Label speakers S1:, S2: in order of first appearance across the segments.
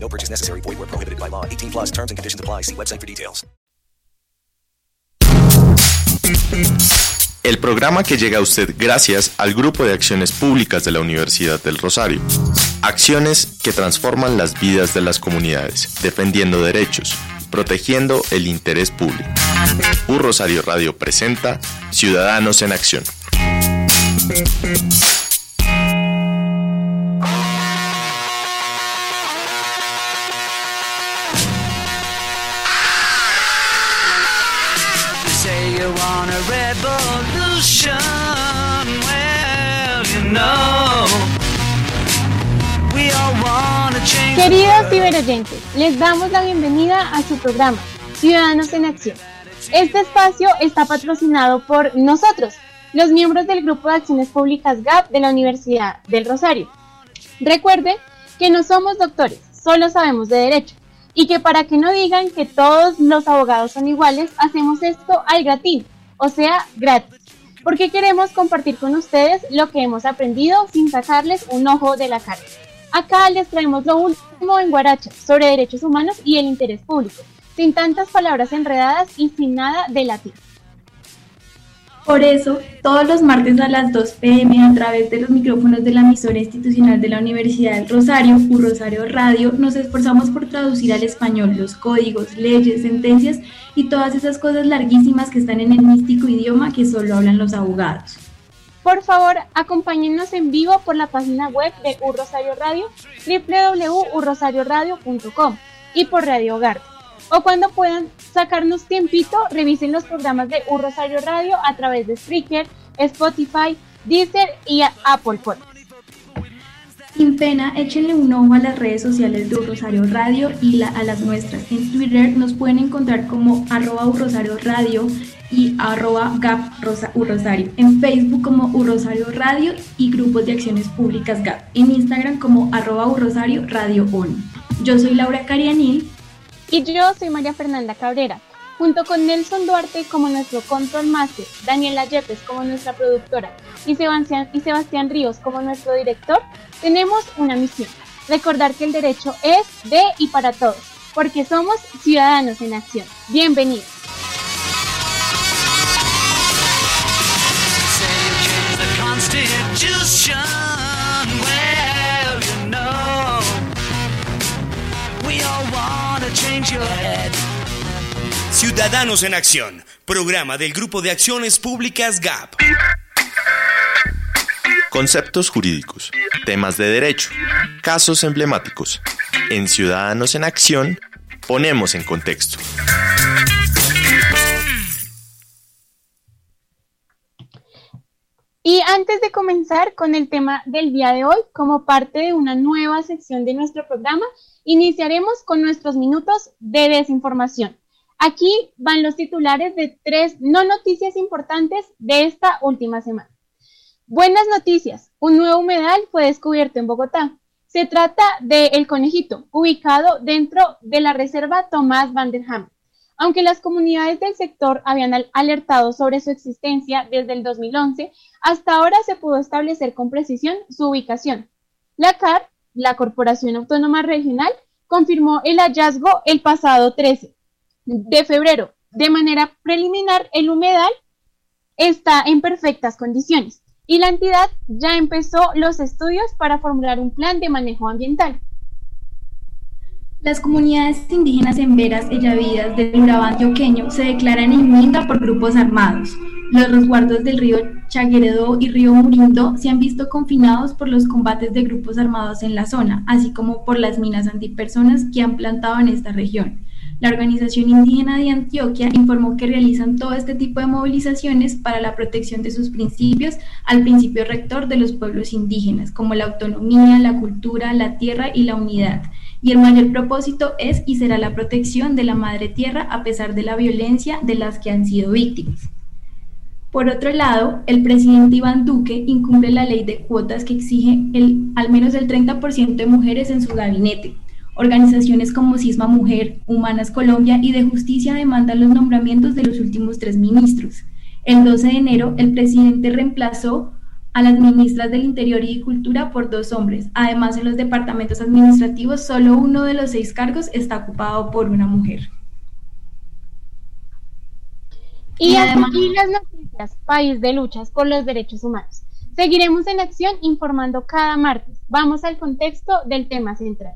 S1: No purchase necessary. Void where prohibited by law. 18 plus terms and conditions apply. See website for details.
S2: El programa que llega a usted gracias al Grupo de Acciones Públicas de la Universidad del Rosario. Acciones que transforman las vidas de las comunidades, defendiendo derechos, protegiendo el interés público. Un Rosario Radio presenta Ciudadanos en Acción.
S3: Queridos ciberoyentes, les damos la bienvenida a su programa Ciudadanos en Acción. Este espacio está patrocinado por nosotros, los miembros del Grupo de Acciones Públicas GAP de la Universidad del Rosario. Recuerden que no somos doctores, solo sabemos de derecho y que para que no digan que todos los abogados son iguales, hacemos esto al gratín, o sea, gratis, porque queremos compartir con ustedes lo que hemos aprendido sin sacarles un ojo de la cara. Acá les traemos lo último en Guaracha sobre derechos humanos y el interés público, sin tantas palabras enredadas y sin nada de latín.
S4: Por eso, todos los martes a las 2 pm a través de los micrófonos de la emisora institucional de la Universidad del Rosario, U Rosario Radio, nos esforzamos por traducir al español los códigos, leyes, sentencias y todas esas cosas larguísimas que están en el místico idioma que solo hablan los abogados.
S3: Por favor, acompáñennos en vivo por la página web de U Rosario Radio, www.urrosarioradio.com y por Radio Hogar. O cuando puedan sacarnos tiempito, revisen los programas de U Rosario Radio a través de Spreaker, Spotify, Deezer y Apple Podcast.
S4: Sin pena, échenle un ojo a las redes sociales de U Rosario Radio y a las nuestras. En Twitter nos pueden encontrar como arroba Rosario Radio y arroba gap Rosa- U Rosario. En Facebook como U Rosario Radio y grupos de acciones públicas GAP. En Instagram como arroba U Rosario Radio ONU. Yo soy Laura Carianil
S3: Y yo soy María Fernanda Cabrera. Junto con Nelson Duarte como nuestro Control Master, Daniela Yepes como nuestra productora y Sebastián, Ríos como nuestro director, tenemos una misión. Recordar que el derecho es de y para todos, porque somos ciudadanos en acción. Bienvenidos.
S5: Ciudadanos en Acción, programa del Grupo de Acciones Públicas GAP.
S2: Conceptos jurídicos, temas de derecho, casos emblemáticos. En Ciudadanos en Acción ponemos en contexto.
S3: Y antes de comenzar con el tema del día de hoy, como parte de una nueva sección de nuestro programa, iniciaremos con nuestros minutos de desinformación. Aquí van los titulares de tres no noticias importantes de esta última semana. Buenas noticias, un nuevo humedal fue descubierto en Bogotá. Se trata de El Conejito, ubicado dentro de la reserva Tomás Van der Ham. Aunque las comunidades del sector habían al- alertado sobre su existencia desde el 2011, hasta ahora se pudo establecer con precisión su ubicación. La CAR, la Corporación Autónoma Regional, confirmó el hallazgo el pasado 13 de febrero. De manera preliminar, el humedal está en perfectas condiciones y la entidad ya empezó los estudios para formular un plan de manejo ambiental.
S4: Las comunidades indígenas en Veras, Ellavidas del Urabá antioqueño se declaran en Minga por grupos armados. Los resguardos del río Chagueredó y río Murindo se han visto confinados por los combates de grupos armados en la zona, así como por las minas antipersonas que han plantado en esta región. La Organización Indígena de Antioquia informó que realizan todo este tipo de movilizaciones para la protección de sus principios al principio rector de los pueblos indígenas, como la autonomía, la cultura, la tierra y la unidad. Y el mayor propósito es y será la protección de la madre tierra a pesar de la violencia de las que han sido víctimas. Por otro lado, el presidente Iván Duque incumple la ley de cuotas que exige el, al menos el 30% de mujeres en su gabinete. Organizaciones como Cisma Mujer, Humanas Colombia y de Justicia demandan los nombramientos de los últimos tres ministros. El 12 de enero, el presidente reemplazó a las ministras del Interior y Cultura por dos hombres. Además, en los departamentos administrativos, solo uno de los seis cargos está ocupado por una mujer.
S3: Y, además, aquí las noticias, país de luchas por los derechos humanos. Seguiremos en acción informando cada martes. Vamos al contexto del tema central.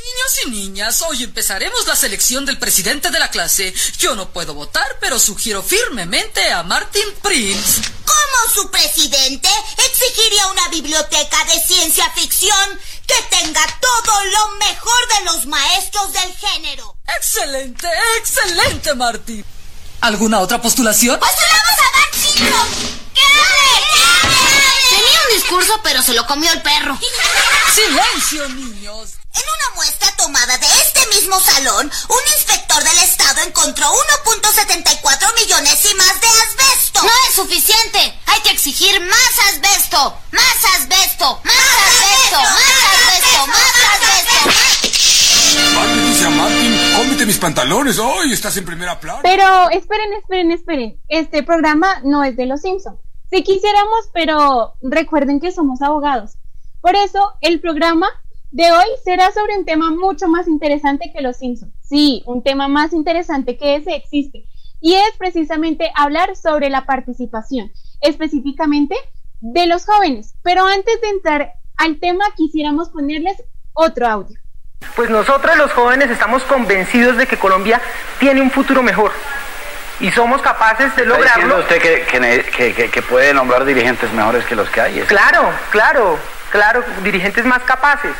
S6: Niños y niñas, hoy empezaremos la selección del presidente de la clase. Yo no puedo votar, pero sugiero firmemente a Martin Prince.
S7: Como su presidente, exigiría una biblioteca de ciencia ficción que tenga todo lo mejor de los maestros del género.
S6: Excelente, excelente, Martin. ¿Alguna otra postulación?
S7: ¡Postulamos a Martin!
S8: Tenía un discurso, pero se lo comió el perro.
S6: ¡Silencio, niños!
S7: En una muestra tomada de este mismo salón, un inspector del Estado encontró 1.74 millones y más de asbesto.
S8: No es suficiente. Hay que exigir más asbesto. Más asbesto. Más asbesto. Más asbesto. Más asbesto.
S9: Martín dice a Martín, cómete mis pantalones. Hoy estás en primera plana.
S3: Pero esperen, esperen, esperen. Este programa no es de los Simpson. Si quisiéramos, pero recuerden que somos abogados. Por eso el programa de hoy será sobre un tema mucho más interesante que los Simpsons. Sí, un tema más interesante que ese existe. Y es precisamente hablar sobre la participación, específicamente de los jóvenes. Pero antes de entrar al tema, quisiéramos ponerles otro audio.
S10: Pues nosotros los jóvenes estamos convencidos de que Colombia tiene un futuro mejor. Y somos capaces de lograrlo.
S11: usted que, que, que, que, puede nombrar dirigentes mejores que los que hay?
S10: Claro, claro, claro, dirigentes más capaces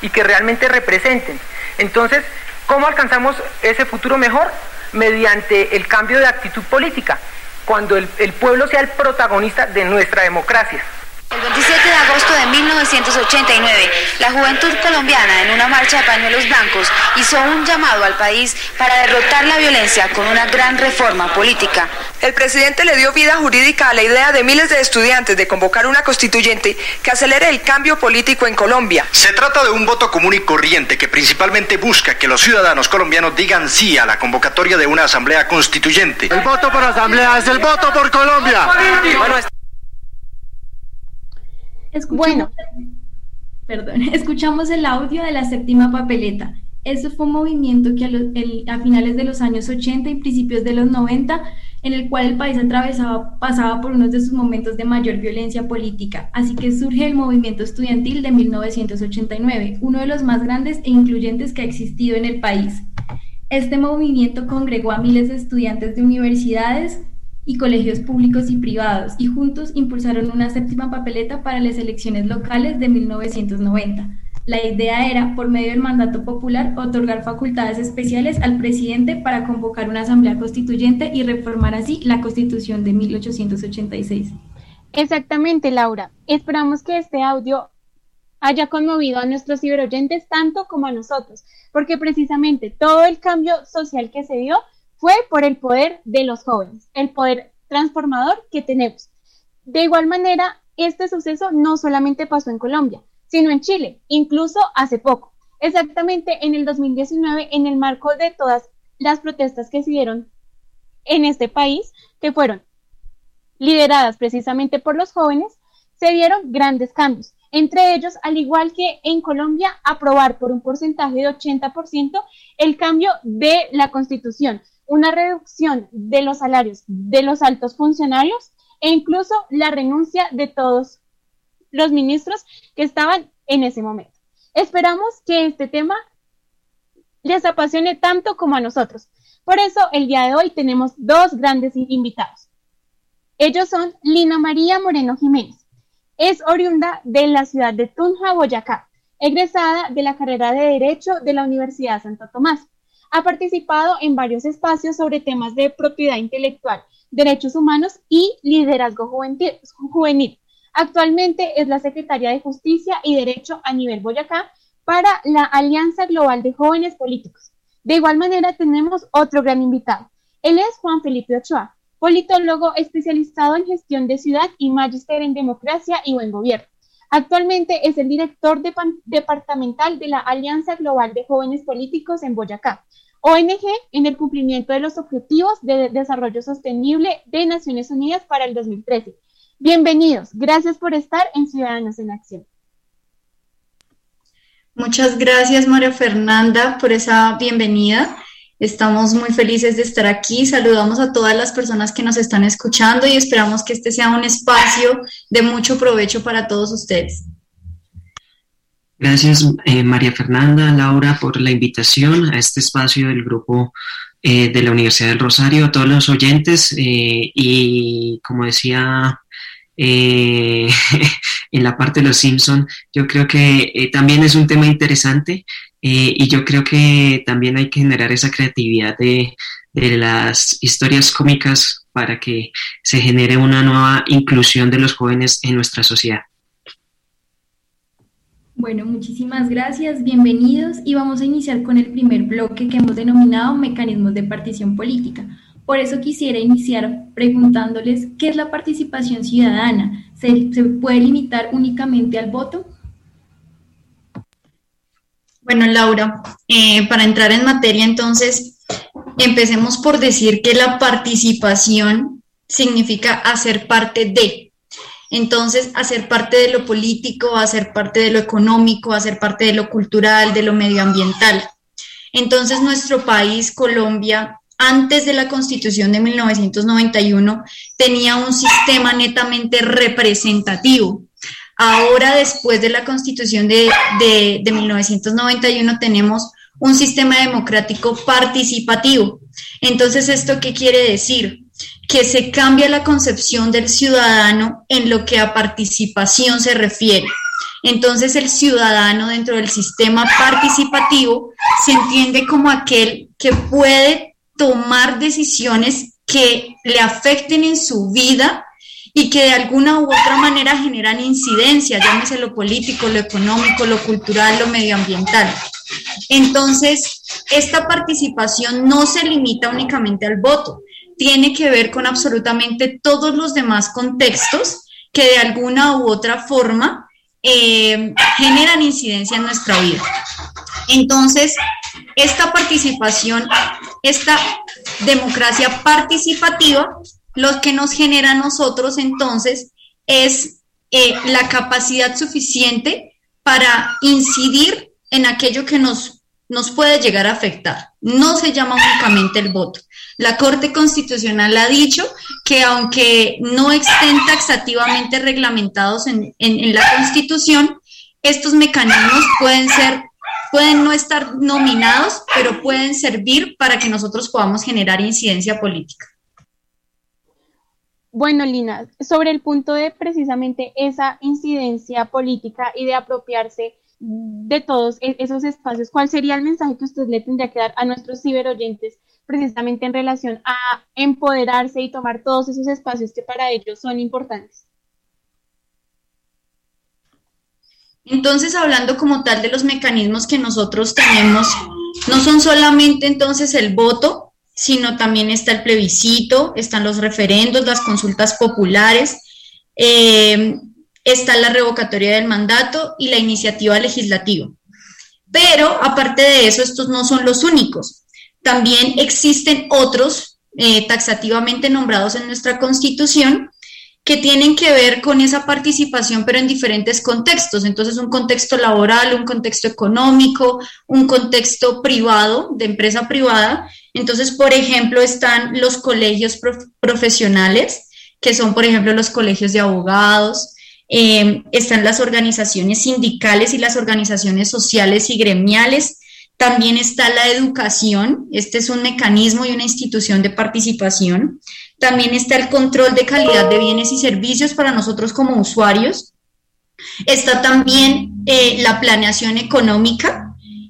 S10: y que realmente representen. Entonces, ¿cómo alcanzamos ese futuro mejor? Mediante el cambio de actitud política, cuando el, el pueblo sea el protagonista de nuestra democracia.
S12: El 27 de agosto de 1989, la juventud colombiana en una marcha de pañuelos blancos hizo un llamado al país para derrotar la violencia con una gran reforma política.
S13: El presidente le dio vida jurídica a la idea de miles de estudiantes de convocar una constituyente que acelere el cambio político en Colombia.
S14: Se trata de un voto común y corriente que principalmente busca que los ciudadanos colombianos digan sí a la convocatoria de una asamblea constituyente.
S15: El voto por asamblea es el voto por Colombia.
S4: Bueno, Escuchamos, bueno, perdón, escuchamos el audio de la séptima papeleta. Ese fue un movimiento que a, el, a, finales de los años 80 y principios de los 90, en el cual el país atravesaba, pasaba por uno de sus momentos de mayor violencia política. Así que surge el movimiento estudiantil de 1989, uno de los más grandes e incluyentes que ha existido en el país. Este movimiento congregó a miles de estudiantes de universidades, y colegios públicos y privados, y juntos impulsaron una séptima papeleta para las elecciones locales de 1990. La idea era, por medio del mandato popular, otorgar facultades especiales al presidente para convocar una asamblea constituyente y reformar así la constitución de 1886.
S3: Exactamente, Laura. Esperamos que este audio haya conmovido a nuestros ciberoyentes tanto como a nosotros, porque precisamente todo el cambio social que se dio fue por el poder de los jóvenes, el poder transformador que tenemos. De igual manera, este suceso no solamente pasó en Colombia, sino en Chile, incluso hace poco, exactamente en el 2019, en el marco de todas las protestas que se dieron en este país, que fueron lideradas precisamente por los jóvenes, se dieron grandes cambios. Entre ellos, al igual que en Colombia, aprobar por un porcentaje de 80% el cambio de la constitución, una reducción de los salarios de los altos funcionarios e incluso la renuncia de todos los ministros que estaban en ese momento. Esperamos que este tema les apasione tanto como a nosotros. Por eso, el día de hoy tenemos dos grandes invitados. Ellos son Lina María Moreno Jiménez. Es oriunda de la ciudad de Tunja, Boyacá, egresada de la carrera de Derecho de la Universidad Santo Tomás. Ha participado en varios espacios sobre temas de propiedad intelectual, derechos humanos y liderazgo juvenil. Actualmente es la secretaria de Justicia y Derecho a nivel Boyacá, para la Alianza Global de Jóvenes Políticos. De igual manera tenemos otro gran invitado. Él es Juan Felipe Ochoa, politólogo especializado en gestión de ciudad y magíster en democracia y buen gobierno. Actualmente es el director departamental de la Alianza Global de Jóvenes Políticos en Boyacá, ONG en el cumplimiento de los Objetivos de Desarrollo Sostenible de Naciones Unidas para el 2013. Bienvenidos, gracias por estar en Ciudadanos en Acción.
S16: Muchas gracias María Fernanda por esa bienvenida. Estamos muy felices de estar aquí. Saludamos a todas las personas que nos están escuchando y esperamos que este sea un espacio de mucho provecho para todos ustedes.
S17: Gracias eh, María Fernanda, Laura, por la invitación a este espacio del grupo eh, de la Universidad del Rosario, a todos los oyentes eh, y como decía en la parte de los Simpson, yo creo que también es un tema interesante eh, y yo creo que también hay que generar esa creatividad de, de, las historias cómicas para que se genere una nueva inclusión de los jóvenes en nuestra sociedad.
S4: Bueno, muchísimas gracias, bienvenidos y vamos a iniciar con el primer bloque que hemos denominado mecanismos de partición política. Por eso quisiera iniciar preguntándoles qué es la participación ciudadana. ¿Se, se puede limitar únicamente al voto?
S16: Bueno, Laura, eh, para entrar en materia, entonces, empecemos por decir que la participación significa hacer parte de. Entonces, hacer parte de lo político, hacer parte de lo económico, hacer parte de lo cultural, de lo medioambiental. Entonces, nuestro país, Colombia, antes de la constitución de 1991, tenía un sistema netamente representativo. Ahora, después de la constitución de, 1991, tenemos un sistema democrático participativo. Entonces, ¿esto qué quiere decir? Que se cambia la concepción del ciudadano en lo que a participación se refiere. Entonces, el ciudadano dentro del sistema participativo se entiende como aquel que puede tomar decisiones que le afecten en su vida y que de alguna u otra manera generan incidencia, llámese lo político, lo económico, lo cultural, lo medioambiental. Entonces, esta participación no se limita únicamente al voto, tiene que ver con absolutamente todos los demás contextos que de alguna u otra forma eh, generan incidencia en nuestra vida. Entonces, esta participación, esta democracia participativa lo que nos genera a nosotros entonces es eh, la capacidad suficiente para incidir en aquello que nos, nos puede llegar a afectar. No se llama únicamente el voto. La Corte Constitucional ha dicho que aunque no estén taxativamente reglamentados en, en la Constitución, estos mecanismos pueden ser pueden no estar nominados, pero pueden servir para que nosotros podamos generar incidencia política.
S3: Bueno, Lina, sobre el punto de precisamente esa incidencia política y de apropiarse de todos e-, esos espacios, ¿cuál sería el mensaje que usted le tendría que dar a nuestros ciberoyentes precisamente en relación a empoderarse y tomar todos esos espacios que para ellos son importantes?
S16: Entonces, hablando como tal de los mecanismos que nosotros tenemos, no son solamente entonces el voto, sino también está el plebiscito, están los referendos, las consultas populares, eh, está la revocatoria del mandato y la iniciativa legislativa. Pero aparte de eso, estos no son los únicos. También existen otros eh, taxativamente nombrados en nuestra constitución que tienen que ver con esa participación, pero en diferentes contextos. Entonces, un contexto laboral, un contexto económico, un contexto privado, de empresa privada, entonces, por ejemplo, están los colegios profesionales, que son, por ejemplo, los colegios de abogados, em, están las organizaciones sindicales y las organizaciones sociales y gremiales. También está la educación, este es un mecanismo y una institución de participación. También está el control de calidad de bienes y servicios para nosotros como usuarios. Está también eh, la planeación económica,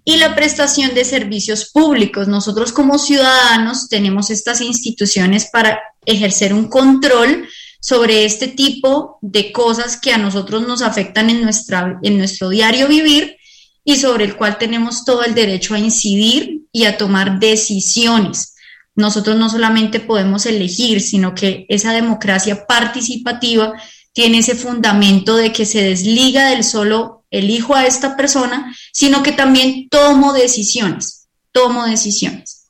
S16: y la prestación de servicios públicos. Nosotros como ciudadanos tenemos estas instituciones para ejercer un control sobre este tipo de cosas que a nosotros nos afectan en, nuestra, en nuestro diario vivir y sobre el cual tenemos todo el derecho a incidir y a tomar decisiones. Nosotros no solamente podemos elegir, sino que esa democracia participativa tiene ese fundamento de que se desliga del solo elijo a esta persona, sino que también tomo decisiones, tomo decisiones.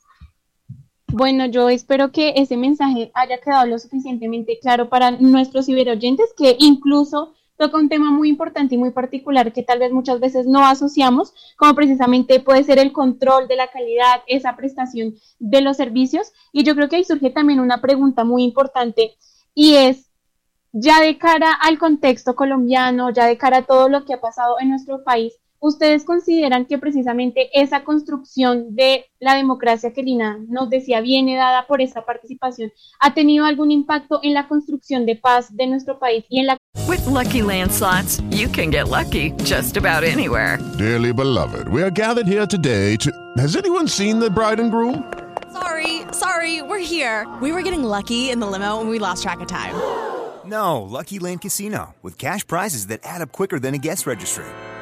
S3: Bueno, yo espero que ese mensaje haya quedado lo suficientemente claro para nuestros ciberoyentes, que incluso toca un tema muy importante y muy particular que tal vez muchas veces no asociamos, como precisamente puede ser el control de la calidad, esa prestación de los servicios. Y yo creo que ahí surge también una pregunta muy importante y es, ya de cara al contexto colombiano, ya de cara a todo lo que ha pasado en nuestro país, ¿ustedes consideran que precisamente esa construcción de la democracia que Lina nos decía viene dada por esa participación ha tenido algún impacto en la construcción de paz de nuestro país y en la
S18: With lucky landslots, you can get lucky just about anywhere.
S19: Dearly beloved, we are gathered here today to Has anyone seen the bride and groom?
S20: Sorry, sorry, we're here. We were getting lucky in the limo and we lost track of time.
S21: No, Lucky Land Casino with cash prizes that add up quicker than a guest registry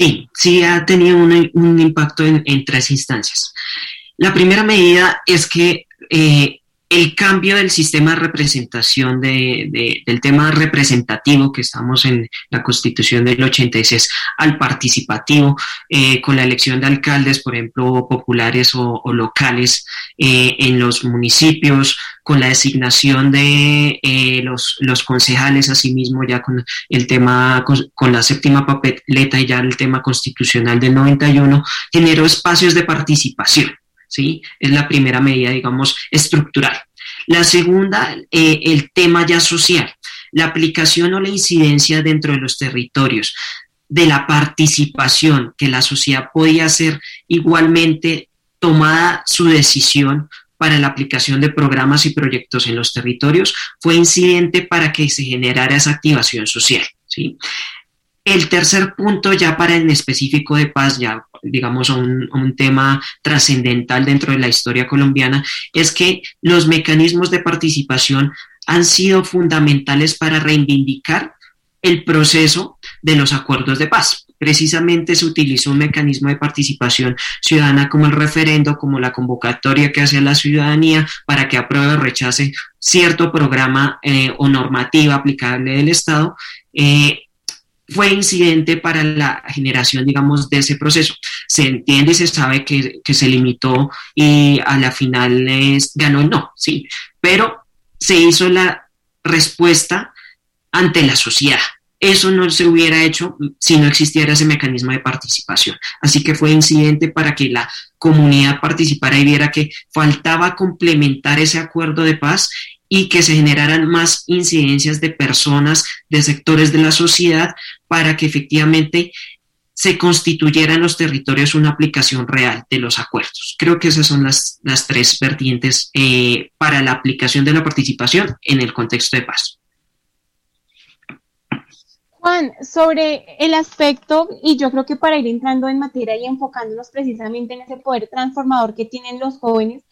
S17: Sí, sí ha tenido un, impacto en, tres instancias. La primera medida es que eh, el cambio del sistema de representación del tema representativo que estamos en la constitución del 86 al participativo, eh, con la elección de alcaldes, por ejemplo, populares o, locales eh, en los municipios, con la designación de eh, los, los, concejales, asimismo ya con el tema, con, la séptima papeleta y ya el tema constitucional del 91, generó espacios de participación. ¿Sí? Es la primera medida, digamos, estructural. La segunda, eh, el tema ya social, la aplicación o la incidencia dentro de los territorios de la participación, que la sociedad podía ser igualmente tomada su decisión para la aplicación de programas y proyectos en los territorios, fue incidente para que se generara esa activación social. ¿sí? El tercer punto, ya para el específico de paz, ya digamos un, un tema trascendental dentro de la historia colombiana, es que los mecanismos de participación han sido fundamentales para reivindicar el proceso de los acuerdos de paz. Precisamente se utilizó un mecanismo de participación ciudadana como el referendo, como la convocatoria que hace la ciudadanía para que apruebe o rechace cierto programa eh, o normativa aplicable del Estado. Eh, fue incidente para la generación, digamos, de ese proceso. Se entiende y se sabe que, se limitó y a la final ganó el no, sí, pero se hizo la respuesta ante la sociedad. Eso no se hubiera hecho si no existiera ese mecanismo de participación. Así que fue incidente para que la comunidad participara y viera que faltaba complementar ese acuerdo de paz y que se generaran más incidencias de personas, de sectores de la sociedad, para que efectivamente se constituyera en los territorios una aplicación real de los acuerdos. Creo que esas son las, las tres vertientes eh, para la aplicación de la participación en el contexto de paz.
S3: Juan, sobre el aspecto, y yo creo que para ir entrando en materia y enfocándonos precisamente en ese poder transformador que tienen los jóvenes,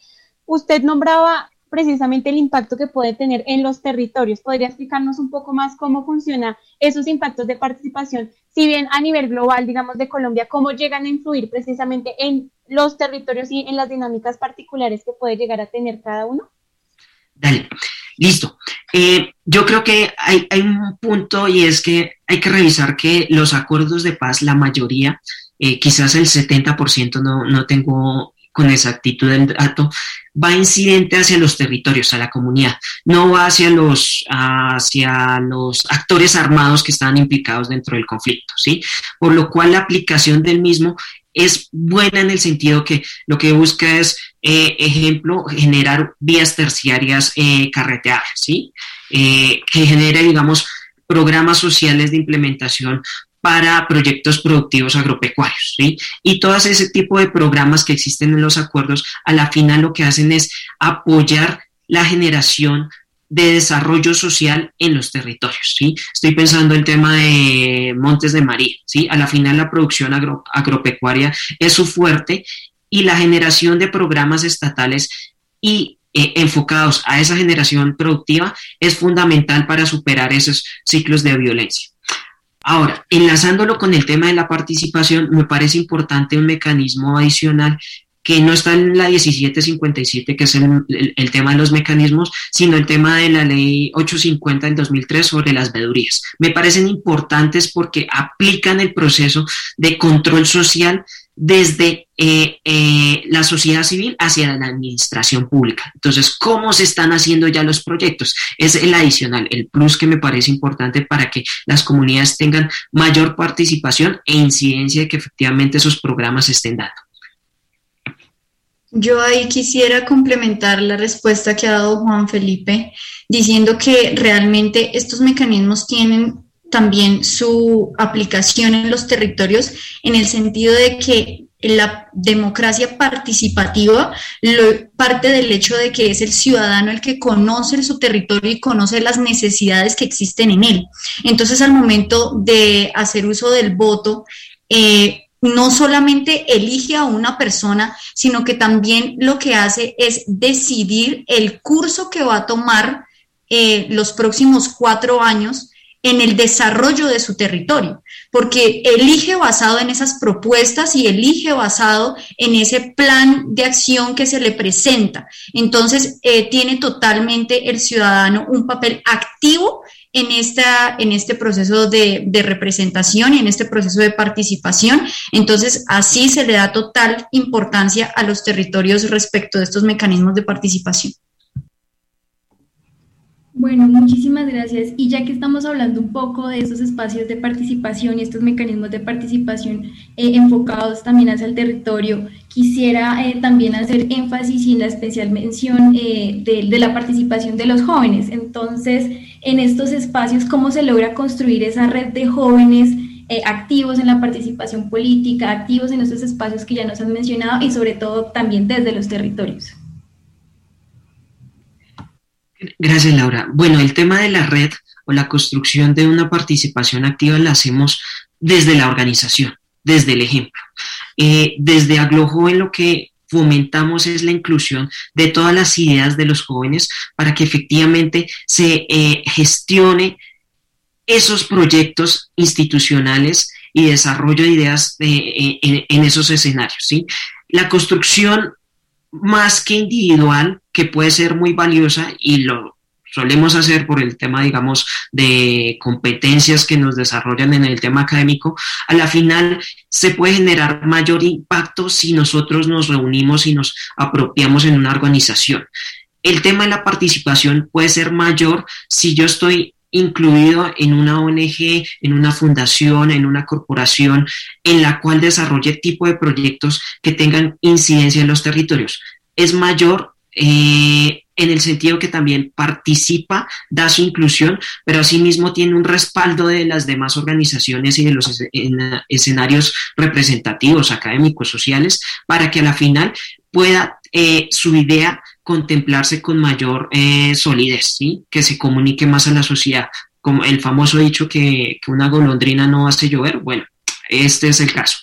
S3: usted nombraba precisamente el impacto que puede tener en los territorios. ¿Podría explicarnos un poco más cómo funcionan esos impactos de participación, si bien a nivel global, digamos, de Colombia, cómo llegan a influir precisamente en los territorios y en las dinámicas particulares que puede llegar a tener cada uno?
S17: Dale, listo. Eh, yo creo que hay, un punto y es que hay que revisar que los acuerdos de paz, la mayoría, eh, quizás el 70%, no, no tengo con exactitud el dato, va incidente hacia los territorios, a la comunidad, no va hacia los, hacia los actores armados que están implicados dentro del conflicto, ¿sí? Por lo cual la aplicación del mismo es buena en el sentido que lo que busca es, eh, ejemplo, generar vías terciarias eh, carreteadas, ¿sí? Eh, que genere, digamos, programas sociales de implementación para proyectos productivos agropecuarios, ¿sí? Y todo ese tipo de programas que existen en los acuerdos, a la final lo que hacen es apoyar la generación de desarrollo social en los territorios, ¿sí? Estoy pensando en el tema de Montes de María, ¿sí? A la final la producción agropecuaria es su fuerte y la generación de programas estatales y eh, enfocados a esa generación productiva es fundamental para superar esos ciclos de violencia. Ahora, enlazándolo con el tema de la participación, me parece importante un mecanismo adicional que no está en la 1757, que es el, tema de los mecanismos, sino el tema de la ley 850 del 2003 sobre las vedurías. Me parecen importantes porque aplican el proceso de control social desde eh, eh, la sociedad civil hacia la administración pública. Entonces, ¿cómo se están haciendo ya los proyectos? Es el adicional, el plus que me parece importante para que las comunidades tengan mayor participación e incidencia de que efectivamente esos programas estén dando.
S16: Yo ahí quisiera complementar la respuesta que ha dado Juan Felipe, diciendo que realmente estos mecanismos tienen también su aplicación en los territorios en el sentido de que la democracia participativa lo, parte del hecho de que es el ciudadano el que conoce su territorio y conoce las necesidades que existen en él. Entonces, al momento de hacer uso del voto, eh, no solamente elige a una persona, sino que también lo que hace es decidir el curso que va a tomar eh, los próximos cuatro años en el desarrollo de su territorio, porque elige basado en esas propuestas y elige basado en ese plan de acción que se le presenta. Entonces, eh, tiene totalmente el ciudadano un papel activo en, esta, en este proceso de, de, representación y en este proceso de participación. Entonces, así se le da total importancia a los territorios respecto de estos mecanismos de participación.
S4: Bueno, muchísimas gracias. Y ya que estamos hablando un poco de estos espacios de participación y estos mecanismos de participación eh, enfocados también hacia el territorio, quisiera eh, también hacer énfasis y la especial mención eh, de, la participación de los jóvenes. Entonces, en estos espacios, ¿cómo se logra construir esa red de jóvenes? activos en la participación política, activos en estos espacios que ya nos han mencionado y sobre todo también desde los territorios.
S17: Gracias, Laura. Bueno, el tema de la red o la construcción de una participación activa la hacemos desde la organización, desde el ejemplo. Eh, desde Aglo Joven lo que fomentamos es la inclusión de todas las ideas de los jóvenes para que efectivamente se eh, gestione esos proyectos institucionales y desarrollo de ideas eh, en, en, esos escenarios. ¿sí? La construcción más que individual, que puede ser muy valiosa y lo solemos hacer por el tema, digamos, de competencias que nos desarrollan en el tema académico, a la final se puede generar mayor impacto si nosotros nos reunimos y nos apropiamos en una organización. El tema de la participación puede ser mayor si yo estoy incluido en una ONG, en una fundación, en una corporación, en la cual desarrolle tipo de proyectos que tengan incidencia en los territorios. Es mayor eh, en el sentido que también participa, da su inclusión, pero asimismo tiene un respaldo de las demás organizaciones y de los escenarios representativos, académicos, sociales, para que a la final pueda eh, su idea contemplarse con mayor eh, solidez, ¿sí? que se comunique más a la sociedad. Como el famoso dicho que, una golondrina no hace llover, bueno, este es el caso.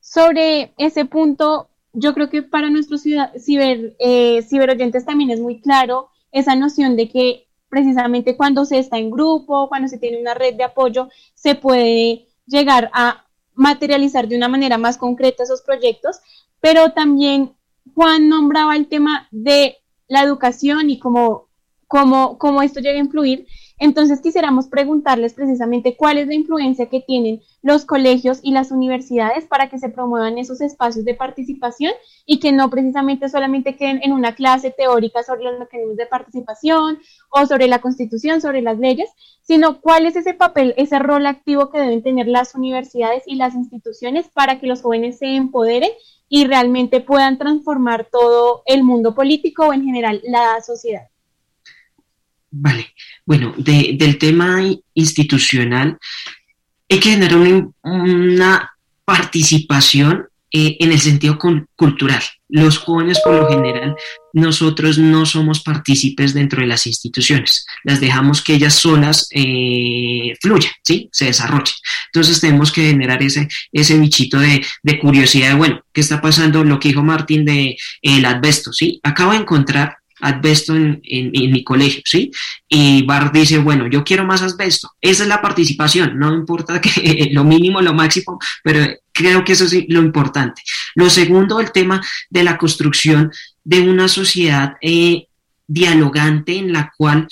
S3: Sobre ese punto, yo creo que para nuestros ciber, eh, ciberoyentes también es muy claro esa noción de que precisamente cuando se está en grupo, cuando se tiene una red de apoyo, se puede llegar a materializar de una manera más concreta esos proyectos, pero también Juan nombraba el tema de la educación y cómo, cómo, cómo esto llega a influir Entonces quisiéramos preguntarles precisamente cuál es la influencia que tienen los colegios y las universidades para que se promuevan esos espacios de participación y que no precisamente solamente queden en una clase teórica sobre los mecanismos de participación o sobre la constitución, sobre las leyes, sino cuál es ese papel, ese rol activo que deben tener las universidades y las instituciones para que los jóvenes se empoderen y realmente puedan transformar todo el mundo político o en general la sociedad.
S17: Vale, bueno, del tema institucional, hay que generar una, participación eh, en el sentido cultural. Los jóvenes, por lo general, nosotros no somos partícipes dentro de las instituciones. Las dejamos que ellas solas eh, fluyan, ¿sí? Se desarrollen. Entonces tenemos que generar ese, ese bichito de, de curiosidad de, bueno, ¿qué está pasando? Lo que dijo Martín de el asbesto, ¿sí? Acabo de encontrar asbesto en, mi colegio, ¿sí? Y Bar dice, bueno, yo quiero más asbesto. Esa es la participación, no importa que lo mínimo, lo máximo, pero creo que eso es lo importante. Lo segundo, el tema de la construcción de una sociedad eh, dialogante en la cual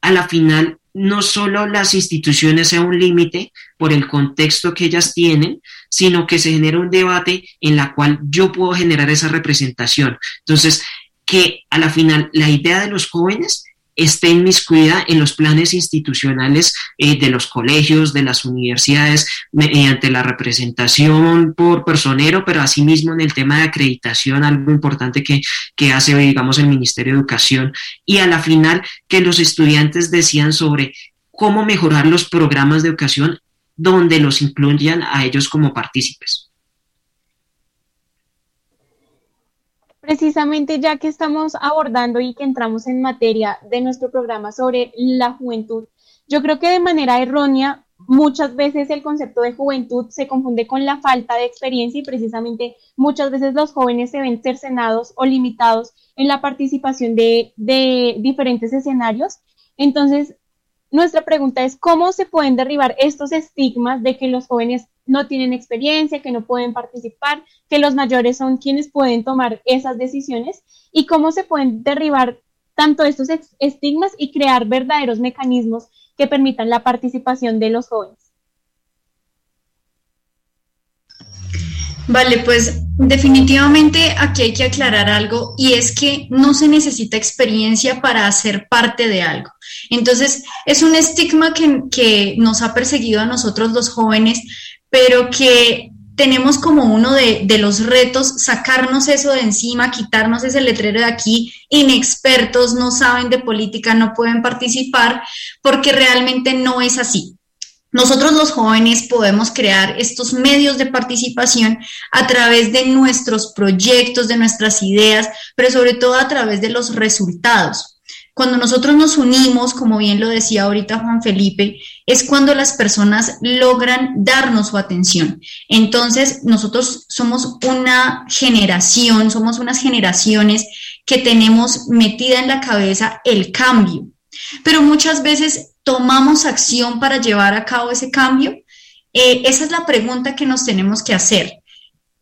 S17: a la final no solo las instituciones sean un límite por el contexto que ellas tienen, sino que se genere un debate en la cual yo puedo generar esa representación. Entonces, que a la final la idea de los jóvenes esté inmiscuida en los planes institucionales eh, de los colegios, de las universidades, mediante la representación por personero, pero asimismo en el tema de acreditación, algo importante que, que hace, digamos, el Ministerio de Educación, y a la final que los estudiantes decían sobre cómo mejorar los programas de educación donde los incluyan a ellos como partícipes.
S3: Precisamente ya que estamos abordando y que entramos en materia de nuestro programa sobre la juventud, yo creo que de manera errónea muchas veces el concepto de juventud se confunde con la falta de experiencia y precisamente muchas veces los jóvenes se ven cercenados o limitados en la participación de, de diferentes escenarios. Entonces, nuestra pregunta es, ¿cómo se pueden derribar estos estigmas de que los jóvenes no tienen experiencia, que no pueden participar, que los mayores son quienes pueden tomar esas decisiones y cómo se pueden derribar tanto estos estigmas y crear verdaderos mecanismos que permitan la participación de los jóvenes.
S16: Vale, pues definitivamente aquí hay que aclarar algo y es que no se necesita experiencia para hacer parte de algo. Entonces, es un estigma que, que nos ha perseguido a nosotros los jóvenes pero que tenemos como uno de, los retos sacarnos eso de encima, quitarnos ese letrero de aquí, inexpertos, no saben de política, no pueden participar, porque realmente no es así. Nosotros los jóvenes podemos crear estos medios de participación a través de nuestros proyectos, de nuestras ideas, pero sobre todo a través de los resultados. Cuando nosotros nos unimos, como bien lo decía ahorita Juan Felipe, es cuando las personas logran darnos su atención. Entonces, nosotros somos una generación, somos unas generaciones que tenemos metida en la cabeza el cambio, pero muchas veces tomamos acción para llevar a cabo ese cambio. Eh, esa es la pregunta que nos tenemos que hacer.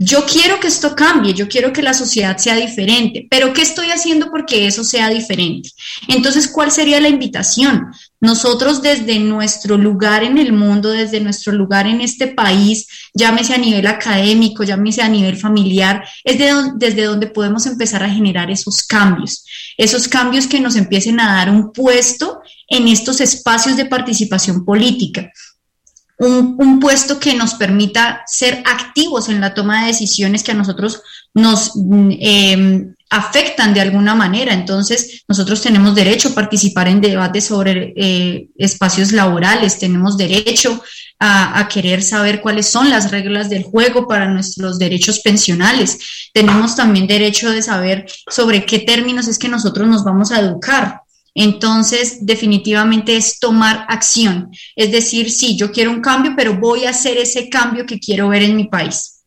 S16: Yo quiero que esto cambie, yo quiero que la sociedad sea diferente, pero ¿qué estoy haciendo porque eso sea diferente? Entonces, ¿cuál sería la invitación? Nosotros desde nuestro lugar en el mundo, desde nuestro lugar en este país, llámese a nivel académico, llámese a nivel familiar, es desde donde podemos empezar a generar esos cambios, esos cambios que nos empiecen a dar un puesto en estos espacios de participación política un, puesto que nos permita ser activos en la toma de decisiones que a nosotros nos em, afectan de alguna manera. Entonces, nosotros tenemos derecho a participar en debates sobre eh, espacios laborales, tenemos derecho a, a, querer saber cuáles son las reglas del juego para nuestros derechos pensionales. Tenemos también derecho de saber sobre qué términos es que nosotros nos vamos a educar. Entonces, definitivamente es tomar acción. Es decir, sí, yo quiero un cambio, pero voy a hacer ese cambio que quiero ver en mi país.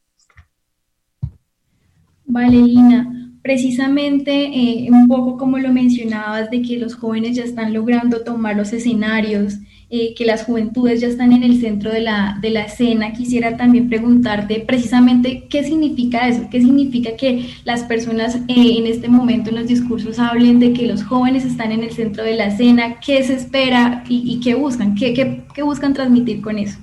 S4: Vale, Lina. Precisamente eh, un poco como lo mencionabas de que los jóvenes ya están logrando tomar los escenarios eh, que las juventudes ya están en el centro de la, de la escena, quisiera también preguntarte precisamente qué significa eso, qué significa que las personas eh, en este momento en los discursos hablen de que los jóvenes están en el centro de la escena, qué se espera y, qué buscan, qué, qué, qué buscan transmitir con eso.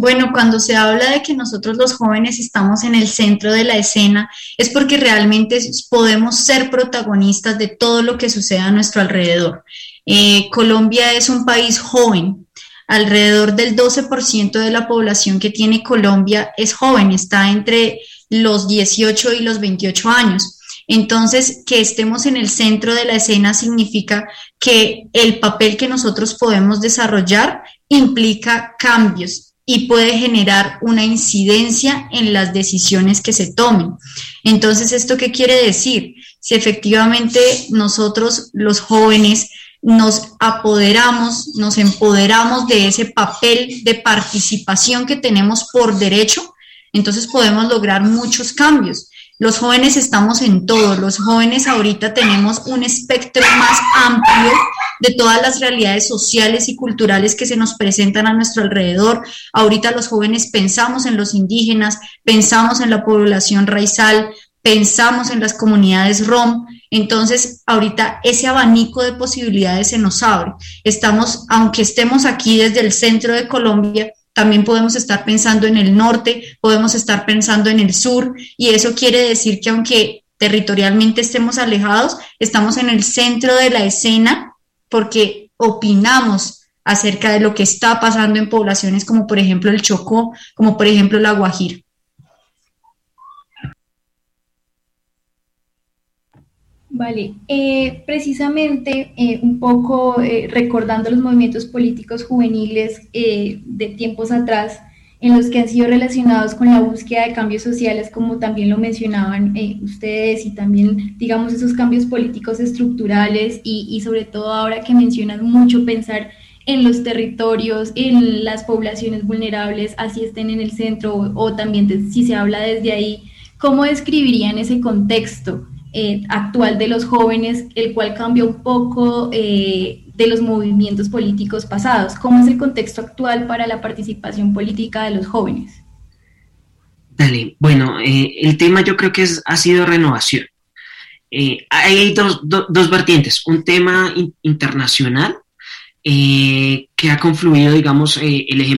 S16: Bueno, cuando se habla de que nosotros los jóvenes estamos en el centro de la escena, es porque realmente podemos ser protagonistas de todo lo que sucede a nuestro alrededor. Eh, Colombia es un país joven. Alrededor del 12% de la población que tiene Colombia es joven, está entre los 18 y los 28 años. Entonces, que estemos en el centro de la escena significa que el papel que nosotros podemos desarrollar implica cambios y puede generar una incidencia en las decisiones que se tomen. Entonces, ¿esto qué quiere decir? Si efectivamente nosotros, los jóvenes, nos apoderamos, nos empoderamos de ese papel de participación que tenemos por derecho, entonces podemos lograr muchos cambios. Los jóvenes estamos en todo, los jóvenes ahorita tenemos un espectro más amplio de todas las realidades sociales y culturales que se nos presentan a nuestro alrededor. Ahorita los jóvenes pensamos en los indígenas, pensamos en la población raizal, pensamos en las comunidades rom, entonces ahorita ese abanico de posibilidades se nos abre. Estamos, aunque estemos aquí desde el centro de Colombia, también podemos estar pensando en el norte, podemos estar pensando en el sur, y eso quiere decir que aunque territorialmente estemos alejados, estamos en el centro de la escena porque opinamos acerca de lo que está pasando en poblaciones como por ejemplo el Chocó, como por ejemplo la Guajira.
S4: Vale, eh, precisamente eh, un poco eh, recordando los movimientos políticos juveniles de tiempos atrás, en los que han sido relacionados con la búsqueda de cambios sociales, como también lo mencionaban ustedes, y también, digamos, esos cambios políticos estructurales, y, sobre todo ahora que mencionan mucho pensar en los territorios, en las poblaciones vulnerables, así estén en el centro o, o también si se habla desde ahí, ¿cómo describirían ese contexto? Eh, actual de los jóvenes, el cual cambia un poco eh, de los movimientos políticos pasados. ¿Cómo es el contexto actual para la participación política de los jóvenes?
S17: Dale, bueno, eh, el tema yo creo que es, ha sido renovación. hay dos, dos, vertientes, un tema internacional que ha confluido, digamos, el ejemplo.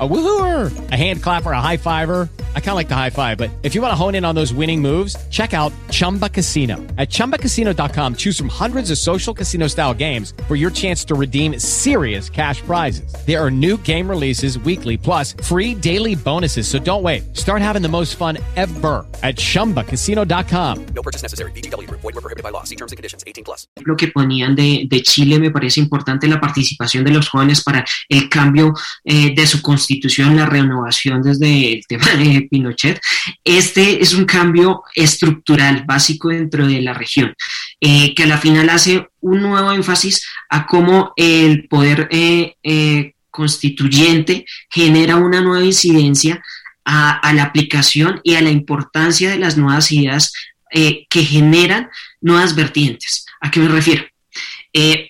S22: A woohooer, a hand clapper, a high fiver. I kind of like the high five, but if you want to hone in on those winning moves, check out Chumba Casino. At ChumbaCasino.com, choose from hundreds of social casino style games for your chance to redeem serious cash prizes. There are new game releases weekly, plus free daily bonuses. So don't wait. Start having the most fun ever at ChumbaCasino.com. No purchase necessary. BGW. Void were prohibited by law. See terms and conditions.
S17: 18 plus. Lo que ponían de, de Chile me parece importante la participación de los jóvenes para el cambio eh, de su constitución la renovación desde el tema de Pinochet, este es un cambio estructural básico dentro de la región, eh, que a la final hace un nuevo énfasis a cómo el poder eh, eh, constituyente genera una nueva incidencia a, la aplicación y a la importancia de las nuevas ideas que generan nuevas vertientes. ¿A qué me refiero?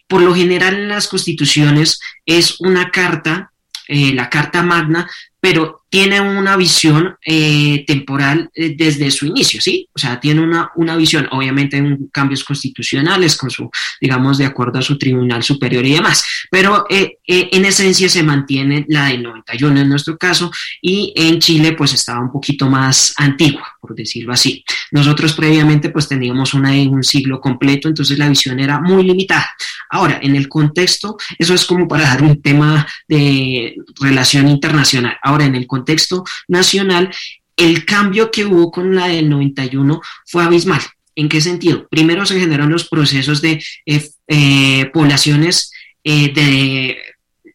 S17: por lo general en las constituciones es una carta eh, la Carta Magna, pero tiene una visión eh, temporal eh, desde su inicio, ¿sí? O sea, tiene una, una visión, obviamente en cambios constitucionales, con su, digamos, de acuerdo a su tribunal superior y demás, pero en esencia se mantiene la del 91 en nuestro caso y en Chile pues estaba un poquito más antigua, por decirlo así. Nosotros previamente pues teníamos una de un siglo completo, entonces la visión era muy limitada. Ahora, en el contexto, eso es como para dar un tema de relación internacional. Ahora, en el contexto nacional, el cambio que hubo con la del 91 fue abismal. ¿En qué sentido? Primero se generaron los procesos de eh, eh, poblaciones eh, de,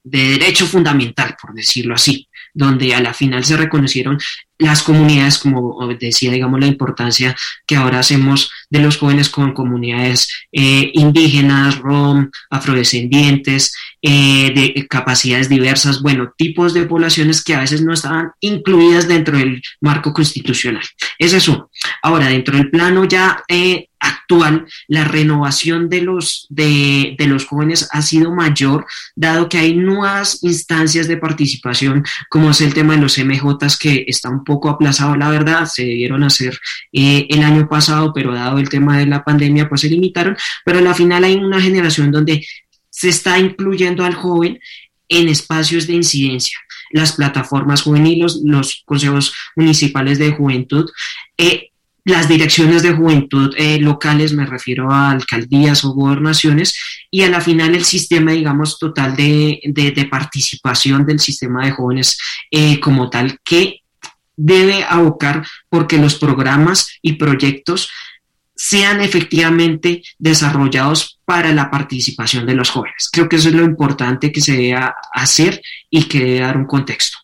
S17: de derecho fundamental, por decirlo así, donde a la final se reconocieron las comunidades, como decía, digamos, la importancia que ahora hacemos de los jóvenes con comunidades eh, indígenas, rom, afrodescendientes, eh, de capacidades diversas, bueno, tipos de poblaciones que a veces no estaban incluidas dentro del marco constitucional. Ese es uno. Ahora, dentro del plano ya eh, actual, la renovación de los, de, los jóvenes ha sido mayor, dado que hay nuevas instancias de participación, como es el tema de los MJs, que está un poco aplazado, la verdad, se debieron hacer eh, el año pasado, pero dado el tema de la pandemia, pues se limitaron, pero al final hay una generación donde se está incluyendo al joven en espacios de incidencia las plataformas juveniles, los consejos municipales de juventud, eh, las direcciones de juventud eh, locales, me refiero a alcaldías o gobernaciones, y a la final el sistema, digamos, total de, de, participación del sistema de jóvenes eh, como tal, que debe abocar porque los programas y proyectos sean efectivamente desarrollados para la participación de los jóvenes. Creo que eso es lo importante que se debe hacer y que debe dar un contexto.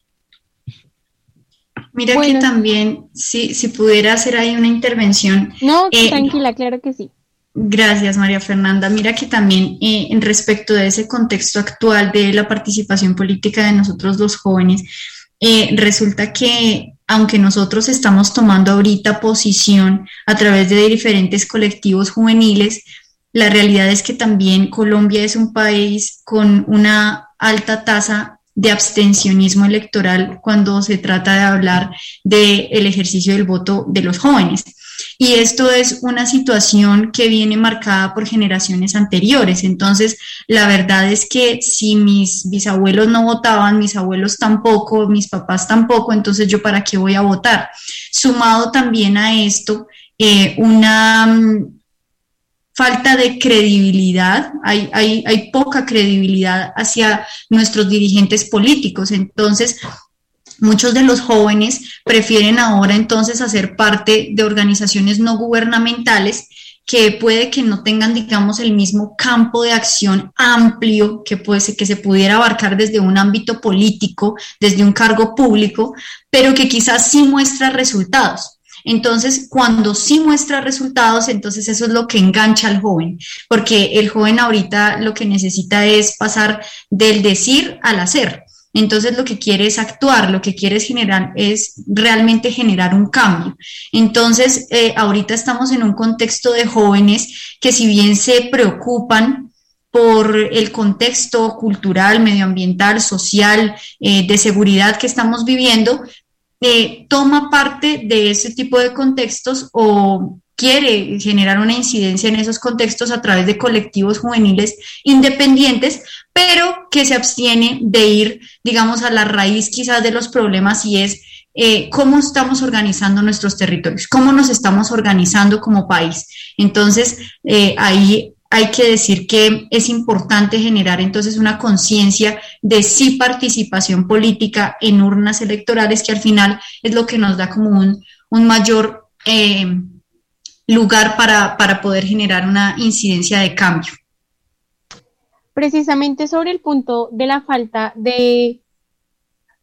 S16: Mira que también, si, si pudiera hacer ahí una intervención.
S3: No, eh, tranquila, claro que sí.
S16: Gracias, María Fernanda. Mira que también eh, en respecto de ese contexto actual de la participación política de nosotros los jóvenes, eh, resulta que aunque nosotros estamos tomando ahorita posición a través de diferentes colectivos juveniles, la realidad es que también Colombia es un país con una alta tasa de abstencionismo electoral cuando se trata de hablar del ejercicio del voto de los jóvenes. Y esto es una situación que viene marcada por generaciones anteriores. Entonces, la verdad es que si mis bisabuelos no votaban, mis abuelos tampoco, mis papás tampoco, entonces yo para qué voy a votar. Sumado también a esto, eh, una mm, falta de credibilidad, hay, hay, hay poca credibilidad hacia nuestros dirigentes políticos. Entonces, Muchos de los jóvenes prefieren ahora entonces hacer parte de organizaciones no gubernamentales que puede que no tengan, digamos, el mismo campo de acción amplio que, puede, que se pudiera abarcar desde un ámbito político, desde un cargo público, pero que quizás sí muestra resultados. Entonces, cuando sí muestra resultados, entonces eso es lo que engancha al joven, porque el joven ahorita lo que necesita es pasar del decir al hacer. Entonces lo que quiere es actuar, lo que quiere es generar, es realmente generar un cambio. Entonces, eh, ahorita estamos en un contexto de jóvenes que si bien se preocupan por el contexto cultural, medioambiental, social, eh, de seguridad que estamos viviendo, eh, toma parte de ese tipo de contextos o quiere generar una incidencia en esos contextos a través de colectivos juveniles independientes, pero que se abstiene de ir, digamos, a la raíz quizás de los problemas y es eh, cómo estamos organizando nuestros territorios, cómo nos estamos organizando como país. Entonces, eh, ahí hay que decir que es importante generar entonces una conciencia de sí participación política en urnas electorales, que al final es lo que nos da como un, mayor eh, lugar para, para poder generar una incidencia de cambio.
S3: Precisamente sobre el punto de la falta de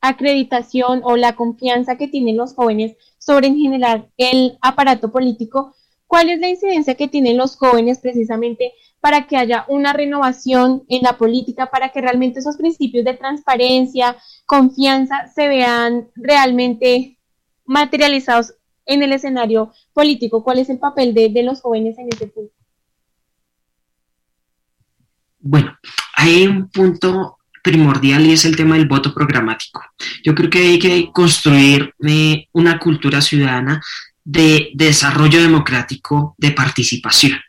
S3: acreditación o la confianza que tienen los jóvenes sobre en general el aparato político, ¿cuál es la incidencia que tienen los jóvenes precisamente para que haya una renovación en la política, para que realmente esos principios de transparencia, confianza se vean realmente materializados en el escenario político? ¿Cuál es el papel de, de los jóvenes en ese punto?
S17: Bueno, hay un punto primordial y es el tema del voto programático. Yo creo que hay que construir eh, una cultura ciudadana de desarrollo democrático, de participación.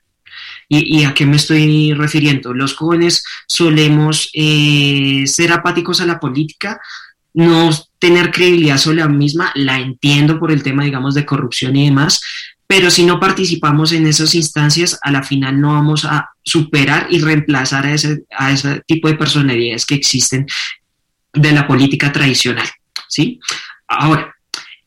S17: ¿Y, a qué me estoy refiriendo? Los jóvenes solemos eh, ser apáticos a la política, no tener credibilidad sobre la misma, la entiendo por el tema, digamos, de corrupción y demás, pero si no participamos en esas instancias, a la final no vamos a superar y reemplazar a ese, a ese tipo de personalidades que existen de la política tradicional, ¿sí? Ahora,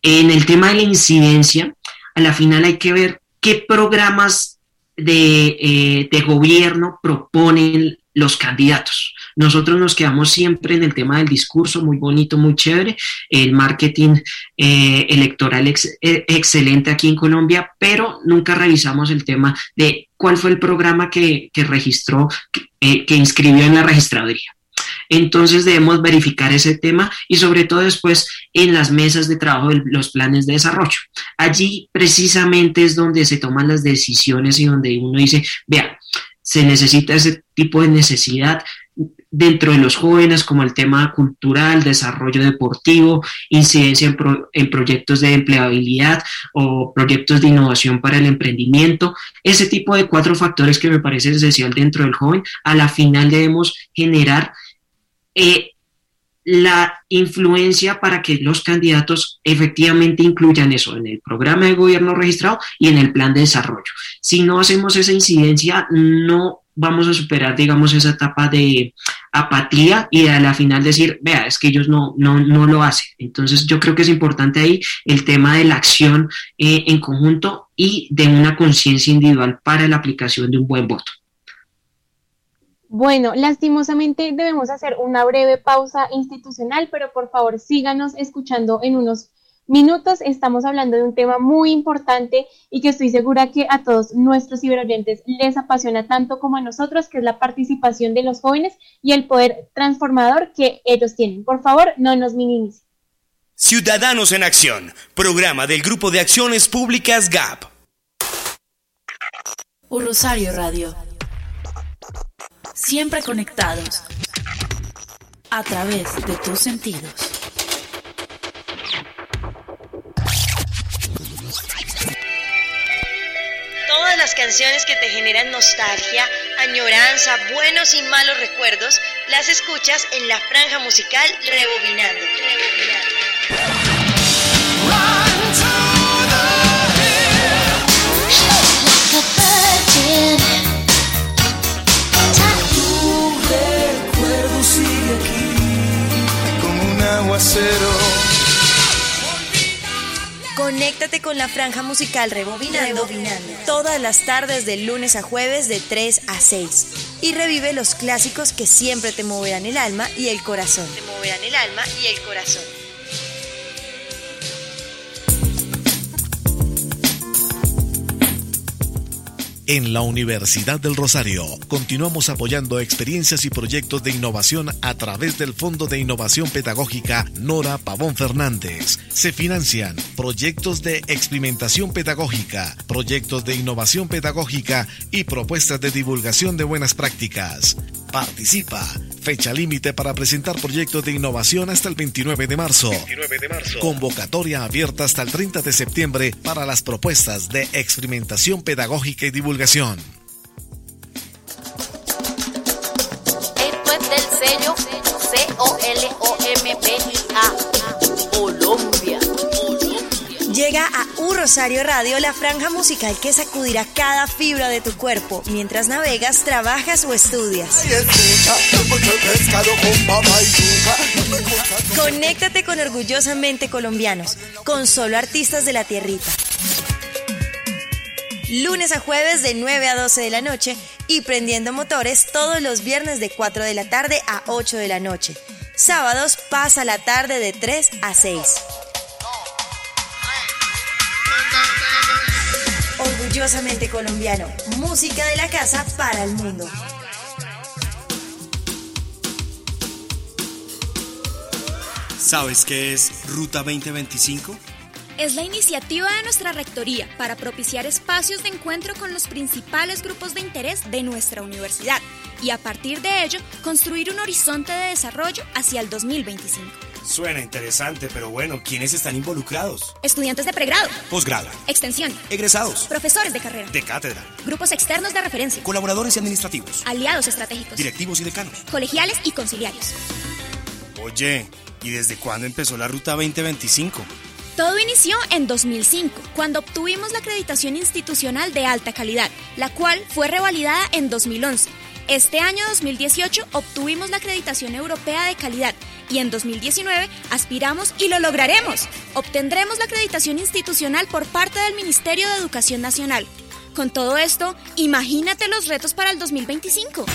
S17: En el tema de la incidencia, a la final hay que ver qué programas de, eh, de gobierno proponen los candidatos. Nosotros nos quedamos siempre en el tema del discurso, muy bonito, muy chévere, el marketing eh, electoral eh, excelente aquí en Colombia, pero nunca revisamos el tema de cuál fue el programa que, que registró, que inscribió en la registraduría. Entonces debemos verificar ese tema y sobre todo después en las mesas de trabajo de los planes de desarrollo. Allí precisamente es donde se toman las decisiones y donde uno dice, vea, se necesita ese tipo de necesidad dentro de los jóvenes como el tema cultural, desarrollo deportivo, incidencia en, en, proyectos de empleabilidad o proyectos de innovación para el emprendimiento, ese tipo de cuatro factores que me parece esencial dentro del joven, a la final debemos generar eh, la influencia para que los candidatos efectivamente incluyan eso en el programa de gobierno registrado y en el plan de desarrollo. Si no hacemos esa incidencia, no vamos a superar, digamos, esa etapa de apatía y a la final decir, vea, es que ellos no, no, no lo hacen. Entonces yo creo que es importante ahí el tema de la acción eh, en conjunto y de una conciencia individual para la aplicación de un buen voto.
S3: Bueno, lastimosamente debemos hacer una breve pausa institucional, pero por favor síganos escuchando en unos minutos. Estamos hablando de un tema muy importante y que estoy segura que a todos nuestros ciberoyentes les apasiona tanto como a nosotros, que es la participación de los jóvenes y el poder transformador que ellos tienen. Por favor, no nos minimicen.
S23: Ciudadanos en Acción, programa del Grupo de Acciones Públicas GAP.
S24: Un Rosario Radio siempre conectados a través de tus sentidos.
S25: Todas las canciones que te generan nostalgia, añoranza, buenos y malos recuerdos, las escuchas en la franja musical Rebobinando. Rebobinando. Conéctate con la franja musical Rebobinando, Rebobinando todas las tardes de lunes a jueves de 3 a 6 y revive los clásicos que siempre te moverán el alma y el corazón.
S26: Te moverán el alma y el corazón.
S23: En la Universidad del Rosario continuamos apoyando experiencias y proyectos de innovación a través del Fondo de Innovación Pedagógica Nora Pavón Fernández. Se financian proyectos de experimentación pedagógica, proyectos de innovación pedagógica y propuestas de divulgación de buenas prácticas. Participa. Fecha límite para presentar proyectos de innovación hasta el 29 de, marzo.
S26: 29 de marzo.
S23: Convocatoria abierta hasta el 30 de septiembre para las propuestas de experimentación pedagógica y divulgación.
S27: Esto es del sello.
S25: Llega a U Rosario Radio la franja musical que sacudirá cada fibra de tu cuerpo mientras navegas, trabajas o estudias. Conéctate con Orgullosamente Colombianos, con solo artistas de la tierrita. Lunes a jueves de 9 a 12 de la noche y prendiendo motores todos los viernes de 4 de la tarde a 8 de la noche. Sábados pasa la tarde de 3 a 6. Orgullosamente colombiano, música de la casa para el mundo.
S23: ¿Sabes qué es Ruta 2025?
S28: Es la iniciativa de nuestra Rectoría para propiciar espacios de encuentro con los principales grupos de interés de nuestra universidad y a partir de ello construir un horizonte de desarrollo hacia el 2025.
S23: Suena interesante, pero bueno, ¿quiénes están involucrados?
S28: Estudiantes de pregrado,
S23: posgrado,
S28: extensión,
S23: egresados,
S28: profesores de carrera,
S23: de cátedra,
S28: grupos externos de referencia,
S23: colaboradores y administrativos,
S28: aliados estratégicos,
S23: directivos y decanos,
S28: colegiales y conciliarios.
S23: Oye, ¿y desde cuándo empezó la Ruta 2025?
S28: Todo inició en 2005, cuando obtuvimos la acreditación institucional de alta calidad, la cual fue revalidada en 2011 Este año 2018 obtuvimos la acreditación europea de calidad y en 2019 aspiramos y lo lograremos. Obtendremos la acreditación institucional por parte del Ministerio de Educación Nacional. Con todo esto, imagínate los retos para el 2025.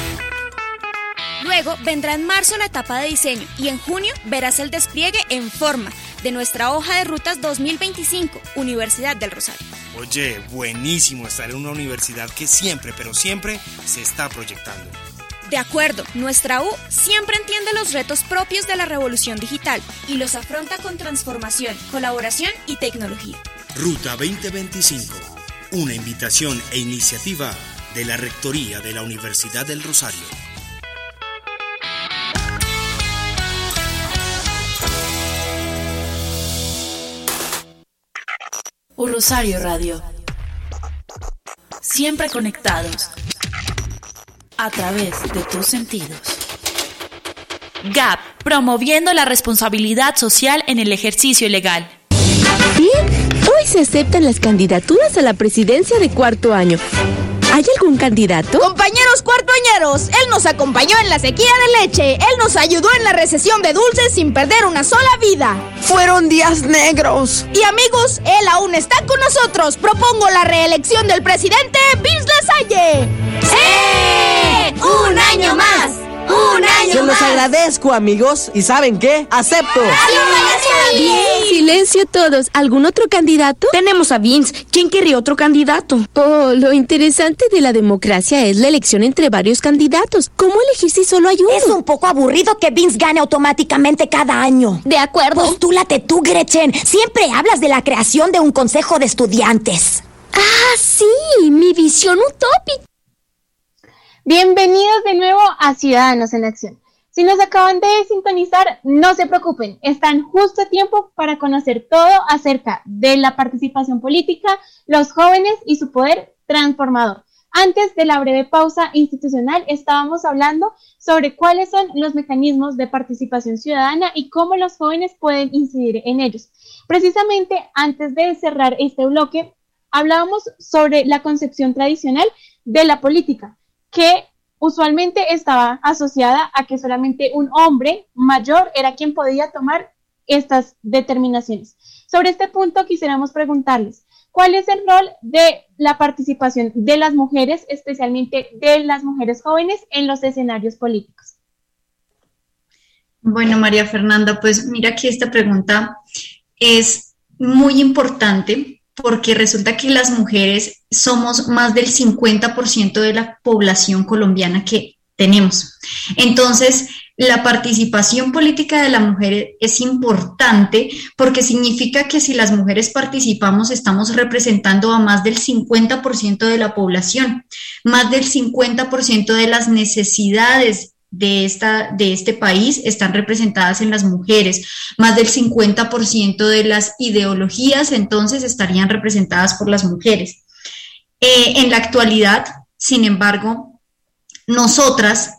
S28: Luego vendrá en marzo la etapa de diseño y en junio verás el despliegue en forma de nuestra hoja de rutas 2025, Universidad del Rosario.
S29: Oye, buenísimo estar en una universidad que siempre, pero siempre se está proyectando.
S28: De acuerdo, nuestra U siempre entiende los retos propios de la revolución digital y los afronta con transformación, colaboración y tecnología.
S29: Ruta 2025, una invitación e iniciativa de la Rectoría de la Universidad del Rosario.
S24: Rosario Radio. Siempre conectados a través de tus sentidos. GAP, promoviendo la responsabilidad social en el ejercicio legal.
S30: Bien, hoy se aceptan las candidaturas a la presidencia de cuarto año. ¿Hay algún candidato?
S31: Compañeros cuartoañeros, él nos acompañó en la sequía de leche, él nos ayudó en la recesión de dulces sin perder una sola vida.
S32: Fueron días negros.
S31: Y amigos, él aún está con nosotros. Propongo la reelección del presidente Vince Lasalle.
S32: ¡Eh! ¡Un año más! ¡Un año Se los agradezco, amigos. ¿Y saben qué? ¡Acepto!
S30: Bien, silencio todos. ¿Algún otro candidato?
S31: Tenemos a Vince. ¿Quién querría otro candidato?
S30: Oh, lo interesante de la democracia es la elección entre varios candidatos. ¿Cómo elegir si solo hay uno?
S31: Es un poco aburrido que Vince gane automáticamente cada año.
S30: De acuerdo.
S31: Postúlate tú, Gretchen. Siempre hablas de la creación de un consejo de estudiantes.
S30: Ah, sí, mi visión utópica.
S3: Bienvenidos de nuevo a Ciudadanos en Acción. Si nos acaban de sintonizar, no se preocupen, están justo a tiempo para conocer todo acerca de la participación política, los jóvenes y su poder transformador. Antes de la breve pausa institucional, estábamos hablando sobre cuáles son los mecanismos de participación ciudadana y cómo los jóvenes pueden incidir en ellos. Precisamente antes de cerrar este bloque, hablábamos sobre la concepción tradicional de la política que usualmente estaba asociada a que solamente un hombre mayor era quien podía tomar estas determinaciones. Sobre este punto quisiéramos preguntarles, ¿cuál es el rol de la participación de las mujeres, especialmente de las mujeres jóvenes, en los escenarios políticos?
S16: Bueno, María Fernanda, pues mira que esta pregunta es muy importante porque resulta que las mujeres somos más del 50% de la población colombiana que tenemos. Entonces, la participación política de la mujer es importante porque significa que si las mujeres participamos estamos representando a más del 50% de la población, más del 50% de las necesidades de, esta, de este país están representadas en las mujeres. Más del 50% de las ideologías entonces estarían representadas por las mujeres. Eh, en la actualidad, sin embargo, nosotras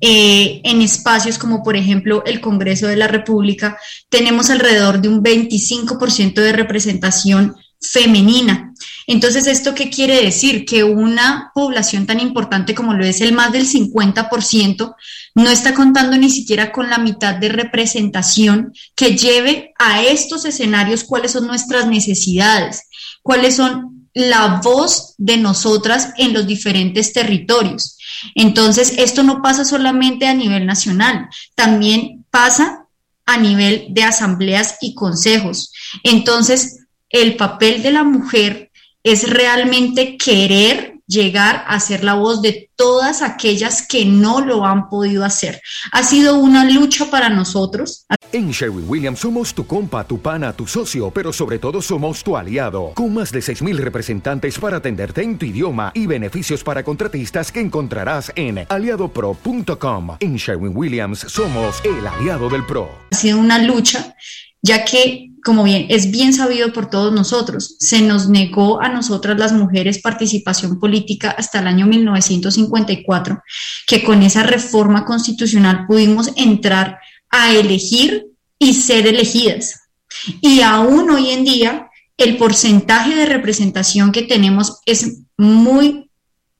S16: eh, en espacios como por ejemplo el Congreso de la República tenemos alrededor de un 25% de representación femenina. Entonces, ¿esto qué quiere decir? Que una población tan importante como lo es el más del 50% no está contando ni siquiera con la mitad de representación que lleve a estos escenarios cuáles son nuestras necesidades, cuáles son la voz de nosotras en los diferentes territorios. Entonces, esto no pasa solamente a nivel nacional, también pasa a nivel de asambleas y consejos. Entonces, el papel de la mujer es realmente querer llegar a ser la voz de todas aquellas que no lo han podido hacer. Ha sido una lucha para nosotros.
S33: En Sherwin Williams somos tu compa, tu pana, tu socio, pero sobre todo somos tu aliado, con más de 6.000 representantes para atenderte en tu idioma y beneficios para contratistas que encontrarás en aliadopro.com. En Sherwin Williams somos el aliado del PRO.
S16: Ha sido una lucha, ya que como bien es bien sabido por todos nosotros, se nos negó a nosotras las mujeres participación política hasta el año 1954, que con esa reforma constitucional pudimos entrar a elegir y ser elegidas. Y aún hoy en día el porcentaje de representación que tenemos es muy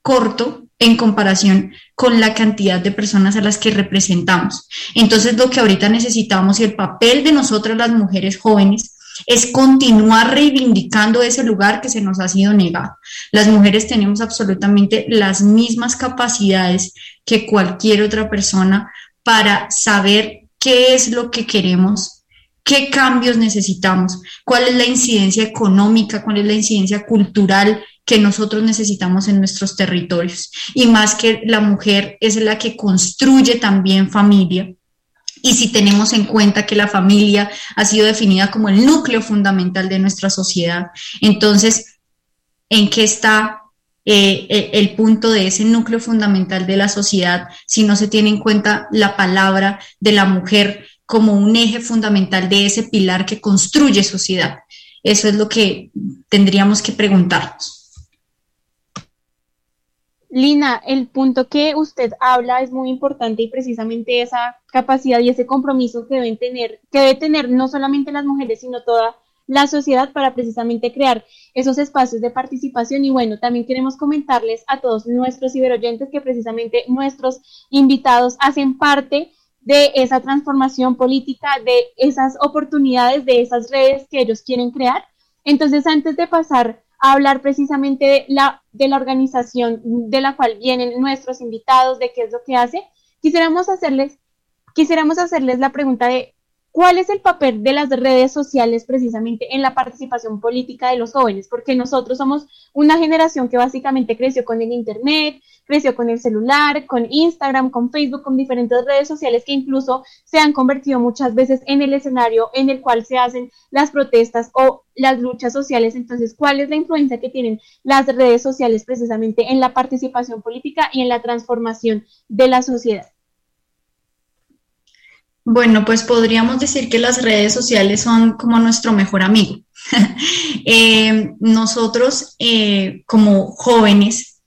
S16: corto en comparación con la cantidad de personas a las que representamos. Entonces, lo que ahorita necesitamos y el papel de nosotras las mujeres jóvenes es continuar reivindicando ese lugar que se nos ha sido negado. Las mujeres tenemos absolutamente las mismas capacidades que cualquier otra persona para saber qué es lo que queremos, qué cambios necesitamos, cuál es la incidencia económica, cuál es la incidencia cultural que nosotros necesitamos en nuestros territorios. Y más que la mujer es la que construye también familia. Y si tenemos en cuenta que la familia ha sido definida como el núcleo fundamental de nuestra sociedad, entonces, ¿en qué está eh, el punto de ese núcleo fundamental de la sociedad si no se tiene en cuenta la palabra de la mujer como un eje fundamental de ese pilar que construye sociedad? Eso es lo que tendríamos que preguntarnos.
S3: Lina, el punto que usted habla es muy importante y precisamente esa capacidad y ese compromiso que deben tener, que debe tener no solamente las mujeres, sino toda la sociedad para precisamente crear esos espacios de participación. Y bueno, también queremos comentarles a todos nuestros ciberoyentes que precisamente nuestros invitados hacen parte de esa transformación política, de esas oportunidades, de esas redes que ellos quieren crear. Entonces, antes de pasar hablar precisamente de la, de la organización de la cual vienen nuestros invitados, de qué es lo que hace, quisiéramos hacerles, quisiéramos hacerles la pregunta de ¿Cuál es el papel de las redes sociales precisamente en la participación política de los jóvenes? Porque nosotros somos una generación que básicamente creció con el Internet, creció con el celular, con Instagram, con Facebook, con diferentes redes sociales que incluso se han convertido muchas veces en el escenario en el cual se hacen las protestas o las luchas sociales. Entonces, ¿cuál es la influencia que tienen las redes sociales precisamente en la participación política y en la transformación de la sociedad?
S16: Bueno, pues podríamos decir que las redes sociales son como nuestro mejor amigo. Eh, nosotros eh, como jóvenes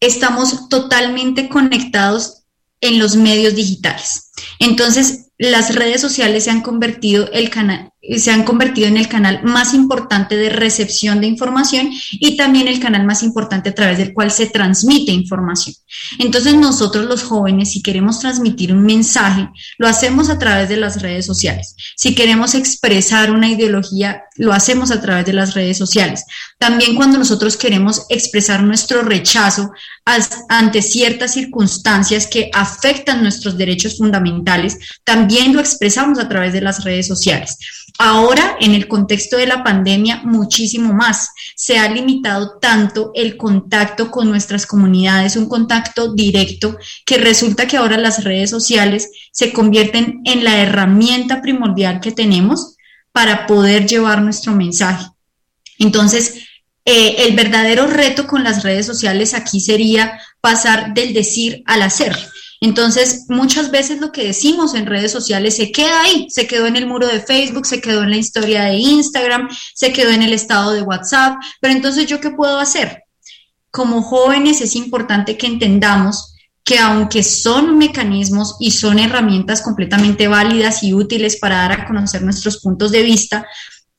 S16: estamos totalmente conectados en los medios digitales. Entonces, las redes sociales se han convertido el canal, se han convertido en el canal más importante de recepción de información y también el canal más importante a través del cual se transmite información. Entonces nosotros los jóvenes, si queremos transmitir un mensaje, lo hacemos a través de las redes sociales. Si queremos expresar una ideología, lo hacemos a través de las redes sociales. También cuando nosotros queremos expresar nuestro rechazo ante ciertas circunstancias que afectan nuestros derechos fundamentales, también lo expresamos a través de las redes sociales. Ahora, en el contexto de la pandemia, muchísimo más. Se ha limitado tanto el contacto con nuestras comunidades, un contacto directo, que resulta que ahora las redes sociales se convierten en la herramienta primordial que tenemos para poder llevar nuestro mensaje. Entonces, eh, el verdadero reto con las redes sociales aquí sería pasar del decir al hacer. Entonces, muchas veces lo que decimos en redes sociales se queda ahí, se quedó en el muro de Facebook, se quedó en la historia de Instagram, se quedó en el estado de WhatsApp, pero entonces yo qué puedo hacer? Como jóvenes es importante que entendamos que aunque son mecanismos y son herramientas completamente válidas y útiles para dar a conocer nuestros puntos de vista,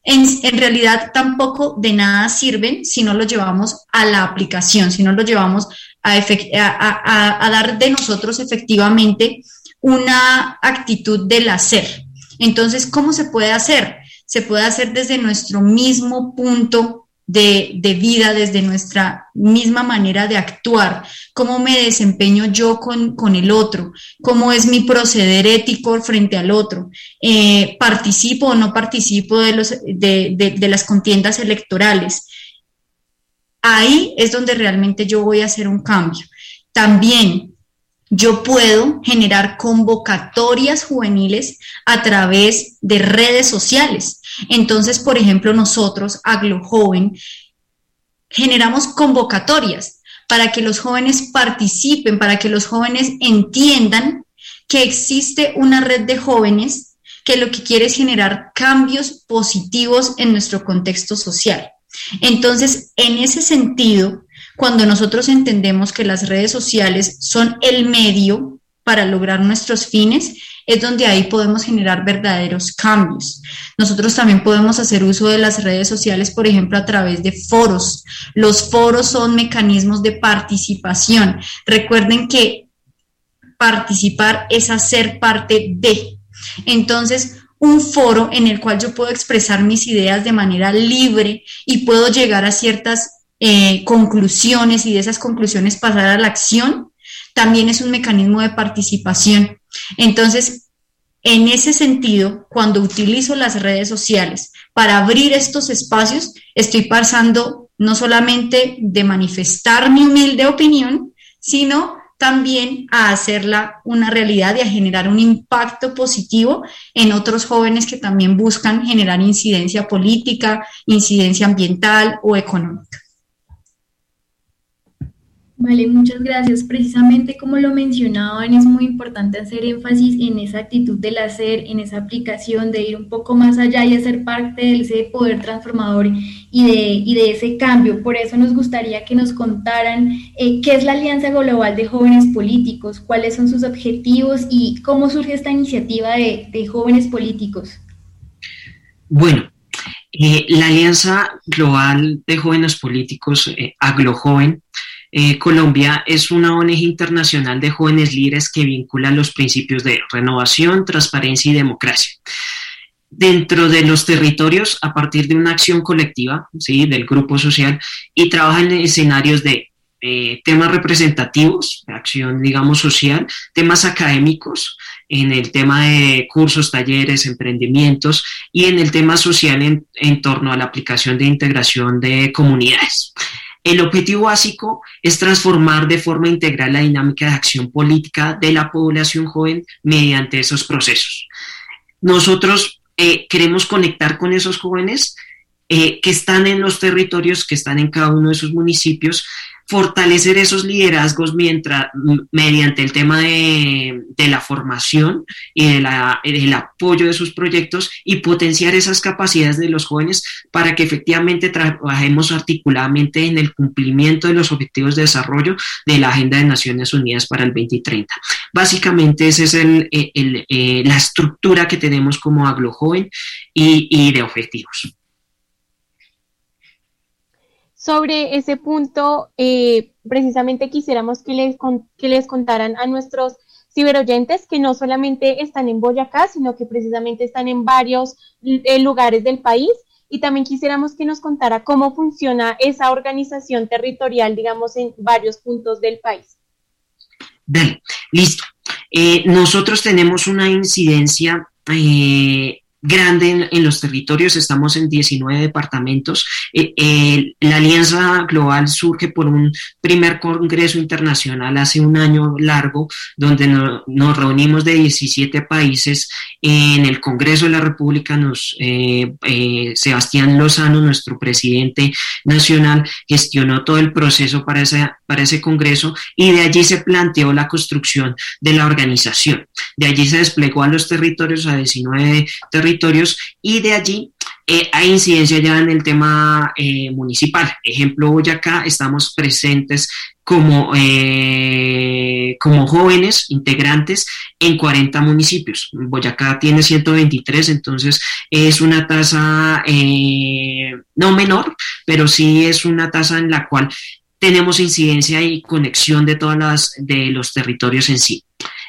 S16: en, realidad tampoco de nada sirven si no los llevamos a la aplicación, si no los llevamos a, dar de nosotros efectivamente una actitud del hacer. Entonces, ¿cómo se puede hacer? Se puede hacer desde nuestro mismo punto de, de, vida, desde nuestra misma manera de actuar, cómo me desempeño yo con, con el otro, cómo es mi proceder ético frente al otro, eh, participo o no participo de, los, de, de, de las contiendas electorales, ahí es donde realmente yo voy a hacer un cambio. También yo puedo generar convocatorias juveniles a través de redes sociales. Entonces, por ejemplo, nosotros, Aglo Joven, generamos convocatorias para que los jóvenes participen, para que los jóvenes entiendan que existe una red de jóvenes que lo que quiere es generar cambios positivos en nuestro contexto social. Entonces, en ese sentido, cuando nosotros entendemos que las redes sociales son el medio para lograr nuestros fines, es donde ahí podemos generar verdaderos cambios. Nosotros también podemos hacer uso de las redes sociales, por ejemplo, a través de foros. Los foros son mecanismos de participación. Recuerden que participar es hacer parte de. Entonces, un foro en el cual yo puedo expresar mis ideas de manera libre y puedo llegar a ciertas eh, conclusiones y de esas conclusiones pasar a la acción, también es un mecanismo de participación. Entonces, en ese sentido, cuando utilizo las redes sociales para abrir estos espacios, estoy pasando no solamente de manifestar mi humilde opinión, sino también a hacerla una realidad y a generar un impacto positivo en otros jóvenes que también buscan generar incidencia política, incidencia ambiental o económica.
S4: Vale, muchas gracias. Precisamente como lo mencionaban, es muy importante hacer énfasis en esa actitud del hacer, en esa aplicación, de ir un poco más allá y hacer parte de ese poder transformador y de, y de ese cambio. Por eso nos gustaría que nos contaran eh, qué es la Alianza Global de Jóvenes Políticos, cuáles son sus objetivos y cómo surge esta iniciativa de, de jóvenes políticos.
S17: Bueno, eh, la Alianza Global de Jóvenes Políticos, eh, AgloJoven, Colombia es una ONG internacional de jóvenes líderes que vincula los principios de renovación, transparencia y democracia. Dentro de los territorios, a partir de una acción colectiva ¿sí? del grupo social, y trabaja en escenarios de eh, temas representativos, acción, digamos, social, temas académicos, en el tema de cursos, talleres, emprendimientos y en el tema social en, en torno a la aplicación de integración de comunidades. El objetivo básico es transformar de forma integral la dinámica de acción política de la población joven mediante esos procesos. Nosotros eh, queremos conectar con esos jóvenes eh, que están en los territorios, que están en cada uno de sus municipios fortalecer esos liderazgos mientras, mediante el tema de, la formación y de del apoyo de sus proyectos y potenciar esas capacidades de los jóvenes para que efectivamente trabajemos articuladamente en el cumplimiento de los objetivos de desarrollo de la Agenda de Naciones Unidas para el 2030. Básicamente esa es el, eh, la estructura que tenemos como Aglo Joven y, y de objetivos
S3: sobre ese punto, eh, precisamente quisiéramos que les, que les contaran a nuestros ciberoyentes que no solamente están en Boyacá, sino que precisamente están en varios eh, lugares del país. Y también quisiéramos que nos contara cómo funciona esa organización territorial, digamos, en varios puntos del país.
S17: Bien, listo. Eh, nosotros tenemos una incidencia grande en, los territorios, estamos en 19 departamentos. Eh, la Alianza Global surge por un primer congreso internacional hace un año largo, donde nos reunimos de 17 países. En el Congreso de la República, nos, eh, eh, Sebastián Lozano, nuestro presidente nacional, gestionó todo el proceso para, para ese congreso y de allí se planteó la construcción de la organización. De allí se desplegó a los territorios, a 19 territorios territorios y de allí eh, hay incidencia ya en el tema eh, municipal. Ejemplo, Boyacá, estamos presentes como, eh, como jóvenes integrantes en 40 municipios. Boyacá tiene 123, entonces es una tasa no menor, pero sí es una tasa en la cual tenemos incidencia y conexión de todas las de los territorios en sí.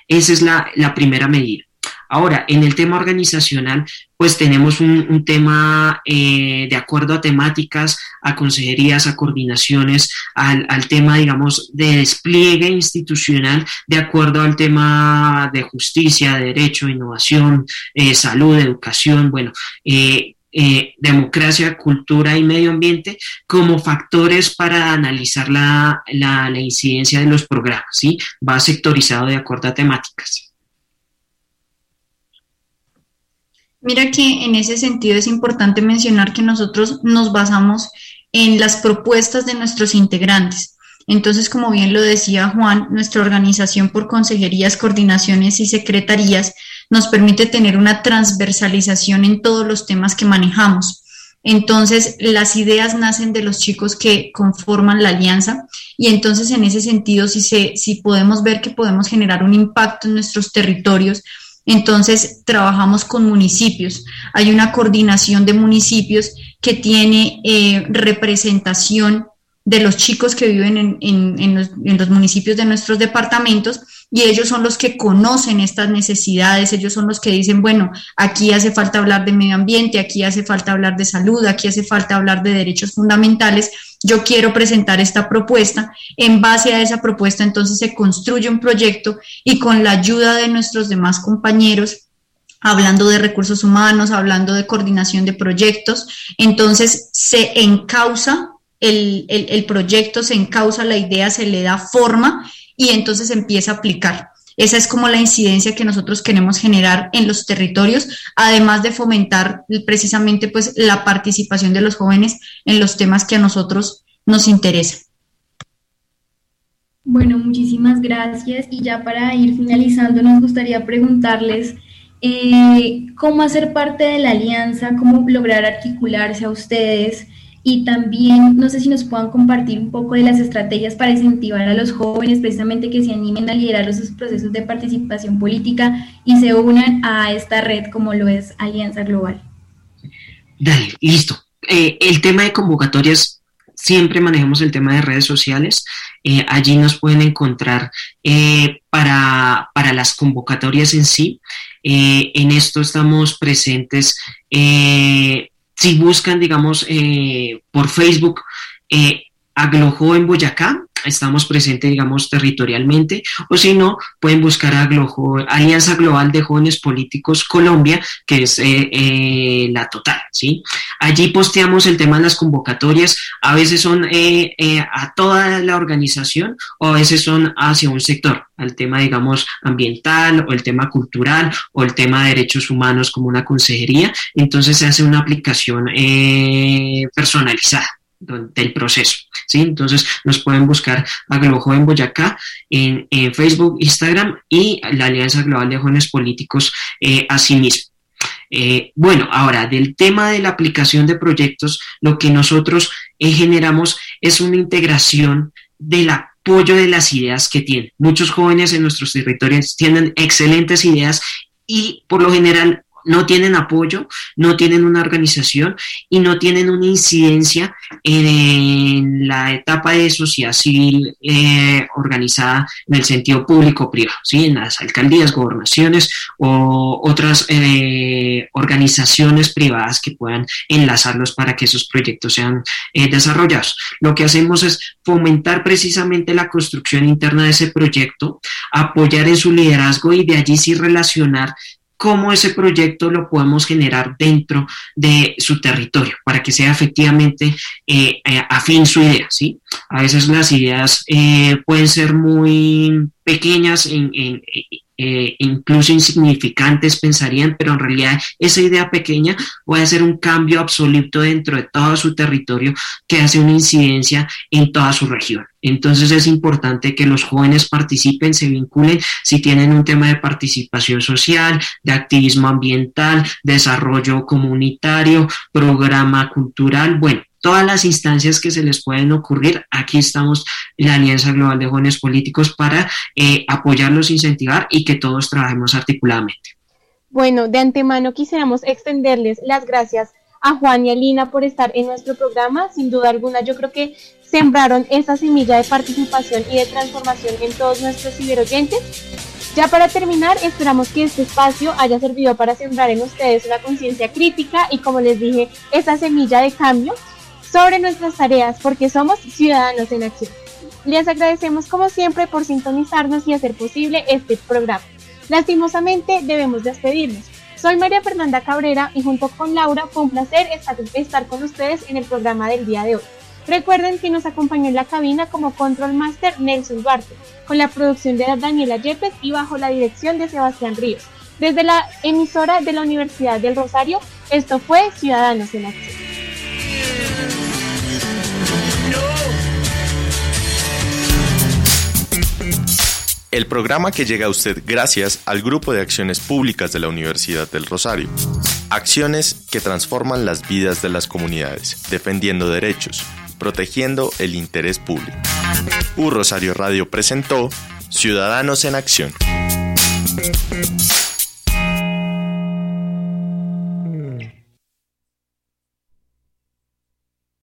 S17: Esa es la, la primera medida. Ahora, en el tema organizacional, pues tenemos un, tema eh, de acuerdo a temáticas, a consejerías, a coordinaciones, al, tema, digamos, de despliegue institucional, de acuerdo al tema de justicia, derecho, innovación, eh, salud, educación, bueno. Eh, democracia, cultura y medio ambiente como factores para analizar la, la, la incidencia de los programas, ¿sí? Va sectorizado de acuerdo a temáticas.
S16: Mira que en ese sentido es importante mencionar que nosotros nos basamos en las propuestas de nuestros integrantes. Entonces, como bien lo decía Juan, nuestra organización por consejerías, coordinaciones y secretarías nos permite tener una transversalización en todos los temas que manejamos. Entonces, las ideas nacen de los chicos que conforman la alianza y entonces en ese sentido, si, se, si podemos ver que podemos generar un impacto en nuestros territorios, entonces trabajamos con municipios. Hay una coordinación de municipios que tiene eh, representación de los chicos que viven en, los, municipios de nuestros departamentos y ellos son los que conocen estas necesidades, ellos son los que dicen, bueno, aquí hace falta hablar de medio ambiente, aquí hace falta hablar de salud, aquí hace falta hablar de derechos fundamentales, yo quiero presentar esta propuesta, en base a esa propuesta entonces se construye un proyecto y con la ayuda de nuestros demás compañeros, hablando de recursos humanos, hablando de coordinación de proyectos, entonces se encausa el, proyecto se encausa, la idea se le da forma y entonces empieza a aplicar. Esa es como la incidencia que nosotros queremos generar en los territorios, además de fomentar precisamente pues la participación de los jóvenes en los temas que a nosotros nos interesan.
S4: Bueno, muchísimas gracias. Y ya para ir finalizando, nos gustaría preguntarles eh, cómo hacer parte de la alianza, cómo lograr articularse a ustedes y también no sé si nos puedan compartir un poco de las estrategias para incentivar a los jóvenes precisamente que se animen a liderar esos procesos de participación política y se unan a esta red como lo es Alianza Global.
S17: Dale, listo. Eh, el tema de convocatorias, siempre manejamos el tema de redes sociales. Eh, allí nos pueden encontrar eh, para, para, las convocatorias en sí. en esto estamos presentes si buscan, digamos, eh, por Facebook, eh, Aglojo en Boyacá, estamos presentes, digamos, territorialmente, o si no, pueden buscar a Alianza Global de Jóvenes Políticos Colombia, que es eh, eh, la total, ¿sí? Allí posteamos el tema de las convocatorias, a veces son eh, a toda la organización o a veces son hacia un sector, al tema, digamos, ambiental o el tema cultural o el tema de derechos humanos como una consejería, entonces se hace una aplicación personalizada del proceso. ¿sí? Entonces nos pueden buscar a Globo en Boyacá en, Facebook, Instagram y la Alianza Global de Jóvenes Políticos eh, asimismo. Eh, bueno, ahora del tema de la aplicación de proyectos, lo que nosotros eh, generamos es una integración del apoyo de las ideas que tienen. Muchos jóvenes en nuestros territorios tienen excelentes ideas y por lo general no tienen apoyo, no tienen una organización y no tienen una incidencia en la etapa de sociedad civil eh, organizada en el sentido público-privado, ¿sí? en las alcaldías, gobernaciones o otras eh, organizaciones privadas que puedan enlazarlos para que esos proyectos sean eh, desarrollados. Lo que hacemos es fomentar precisamente la construcción interna de ese proyecto, apoyar en su liderazgo y de allí sí relacionar cómo ese proyecto lo podemos generar dentro de su territorio para que sea efectivamente eh, eh, afín su idea, ¿sí? A veces las ideas eh, pueden ser muy pequeñas en, eh, incluso insignificantes pensarían, pero en realidad esa idea pequeña puede hacer un cambio absoluto dentro de todo su territorio que hace una incidencia en toda su región. Entonces es importante que los jóvenes participen, se vinculen si tienen un tema de participación social, de activismo ambiental, desarrollo comunitario, programa cultural. Bueno, todas las instancias que se les pueden ocurrir. Aquí estamos la Alianza Global de Jóvenes Políticos para eh, apoyarlos, incentivar y que todos trabajemos articuladamente.
S3: Bueno, de antemano quisiéramos extenderles las gracias a Juan y a Lina por estar en nuestro programa. Sin duda alguna, yo creo que sembraron esa semilla de participación y de transformación en todos nuestros ciberoyentes. Ya para terminar, esperamos que este espacio haya servido para sembrar en ustedes una conciencia crítica y, como les dije, esa semilla de cambio sobre nuestras tareas porque somos ciudadanos en acción. Les agradecemos como siempre por sintonizarnos y hacer posible este programa. Lastimosamente debemos despedirnos. Soy María Fernanda Cabrera y junto con Laura fue un placer estar, con ustedes en el programa del día de hoy. Recuerden que nos acompañó en la cabina como Control Master Nelson Duarte, con la producción de Daniela Yepes y bajo la dirección de Sebastián Ríos. Desde la emisora de la Universidad del Rosario, esto fue Ciudadanos en Acción.
S34: El programa que llega a usted gracias al Grupo de Acciones Públicas de la Universidad del Rosario. Acciones que transforman las vidas de las comunidades, defendiendo derechos, protegiendo el interés público. U Rosario Radio presentó Ciudadanos en Acción.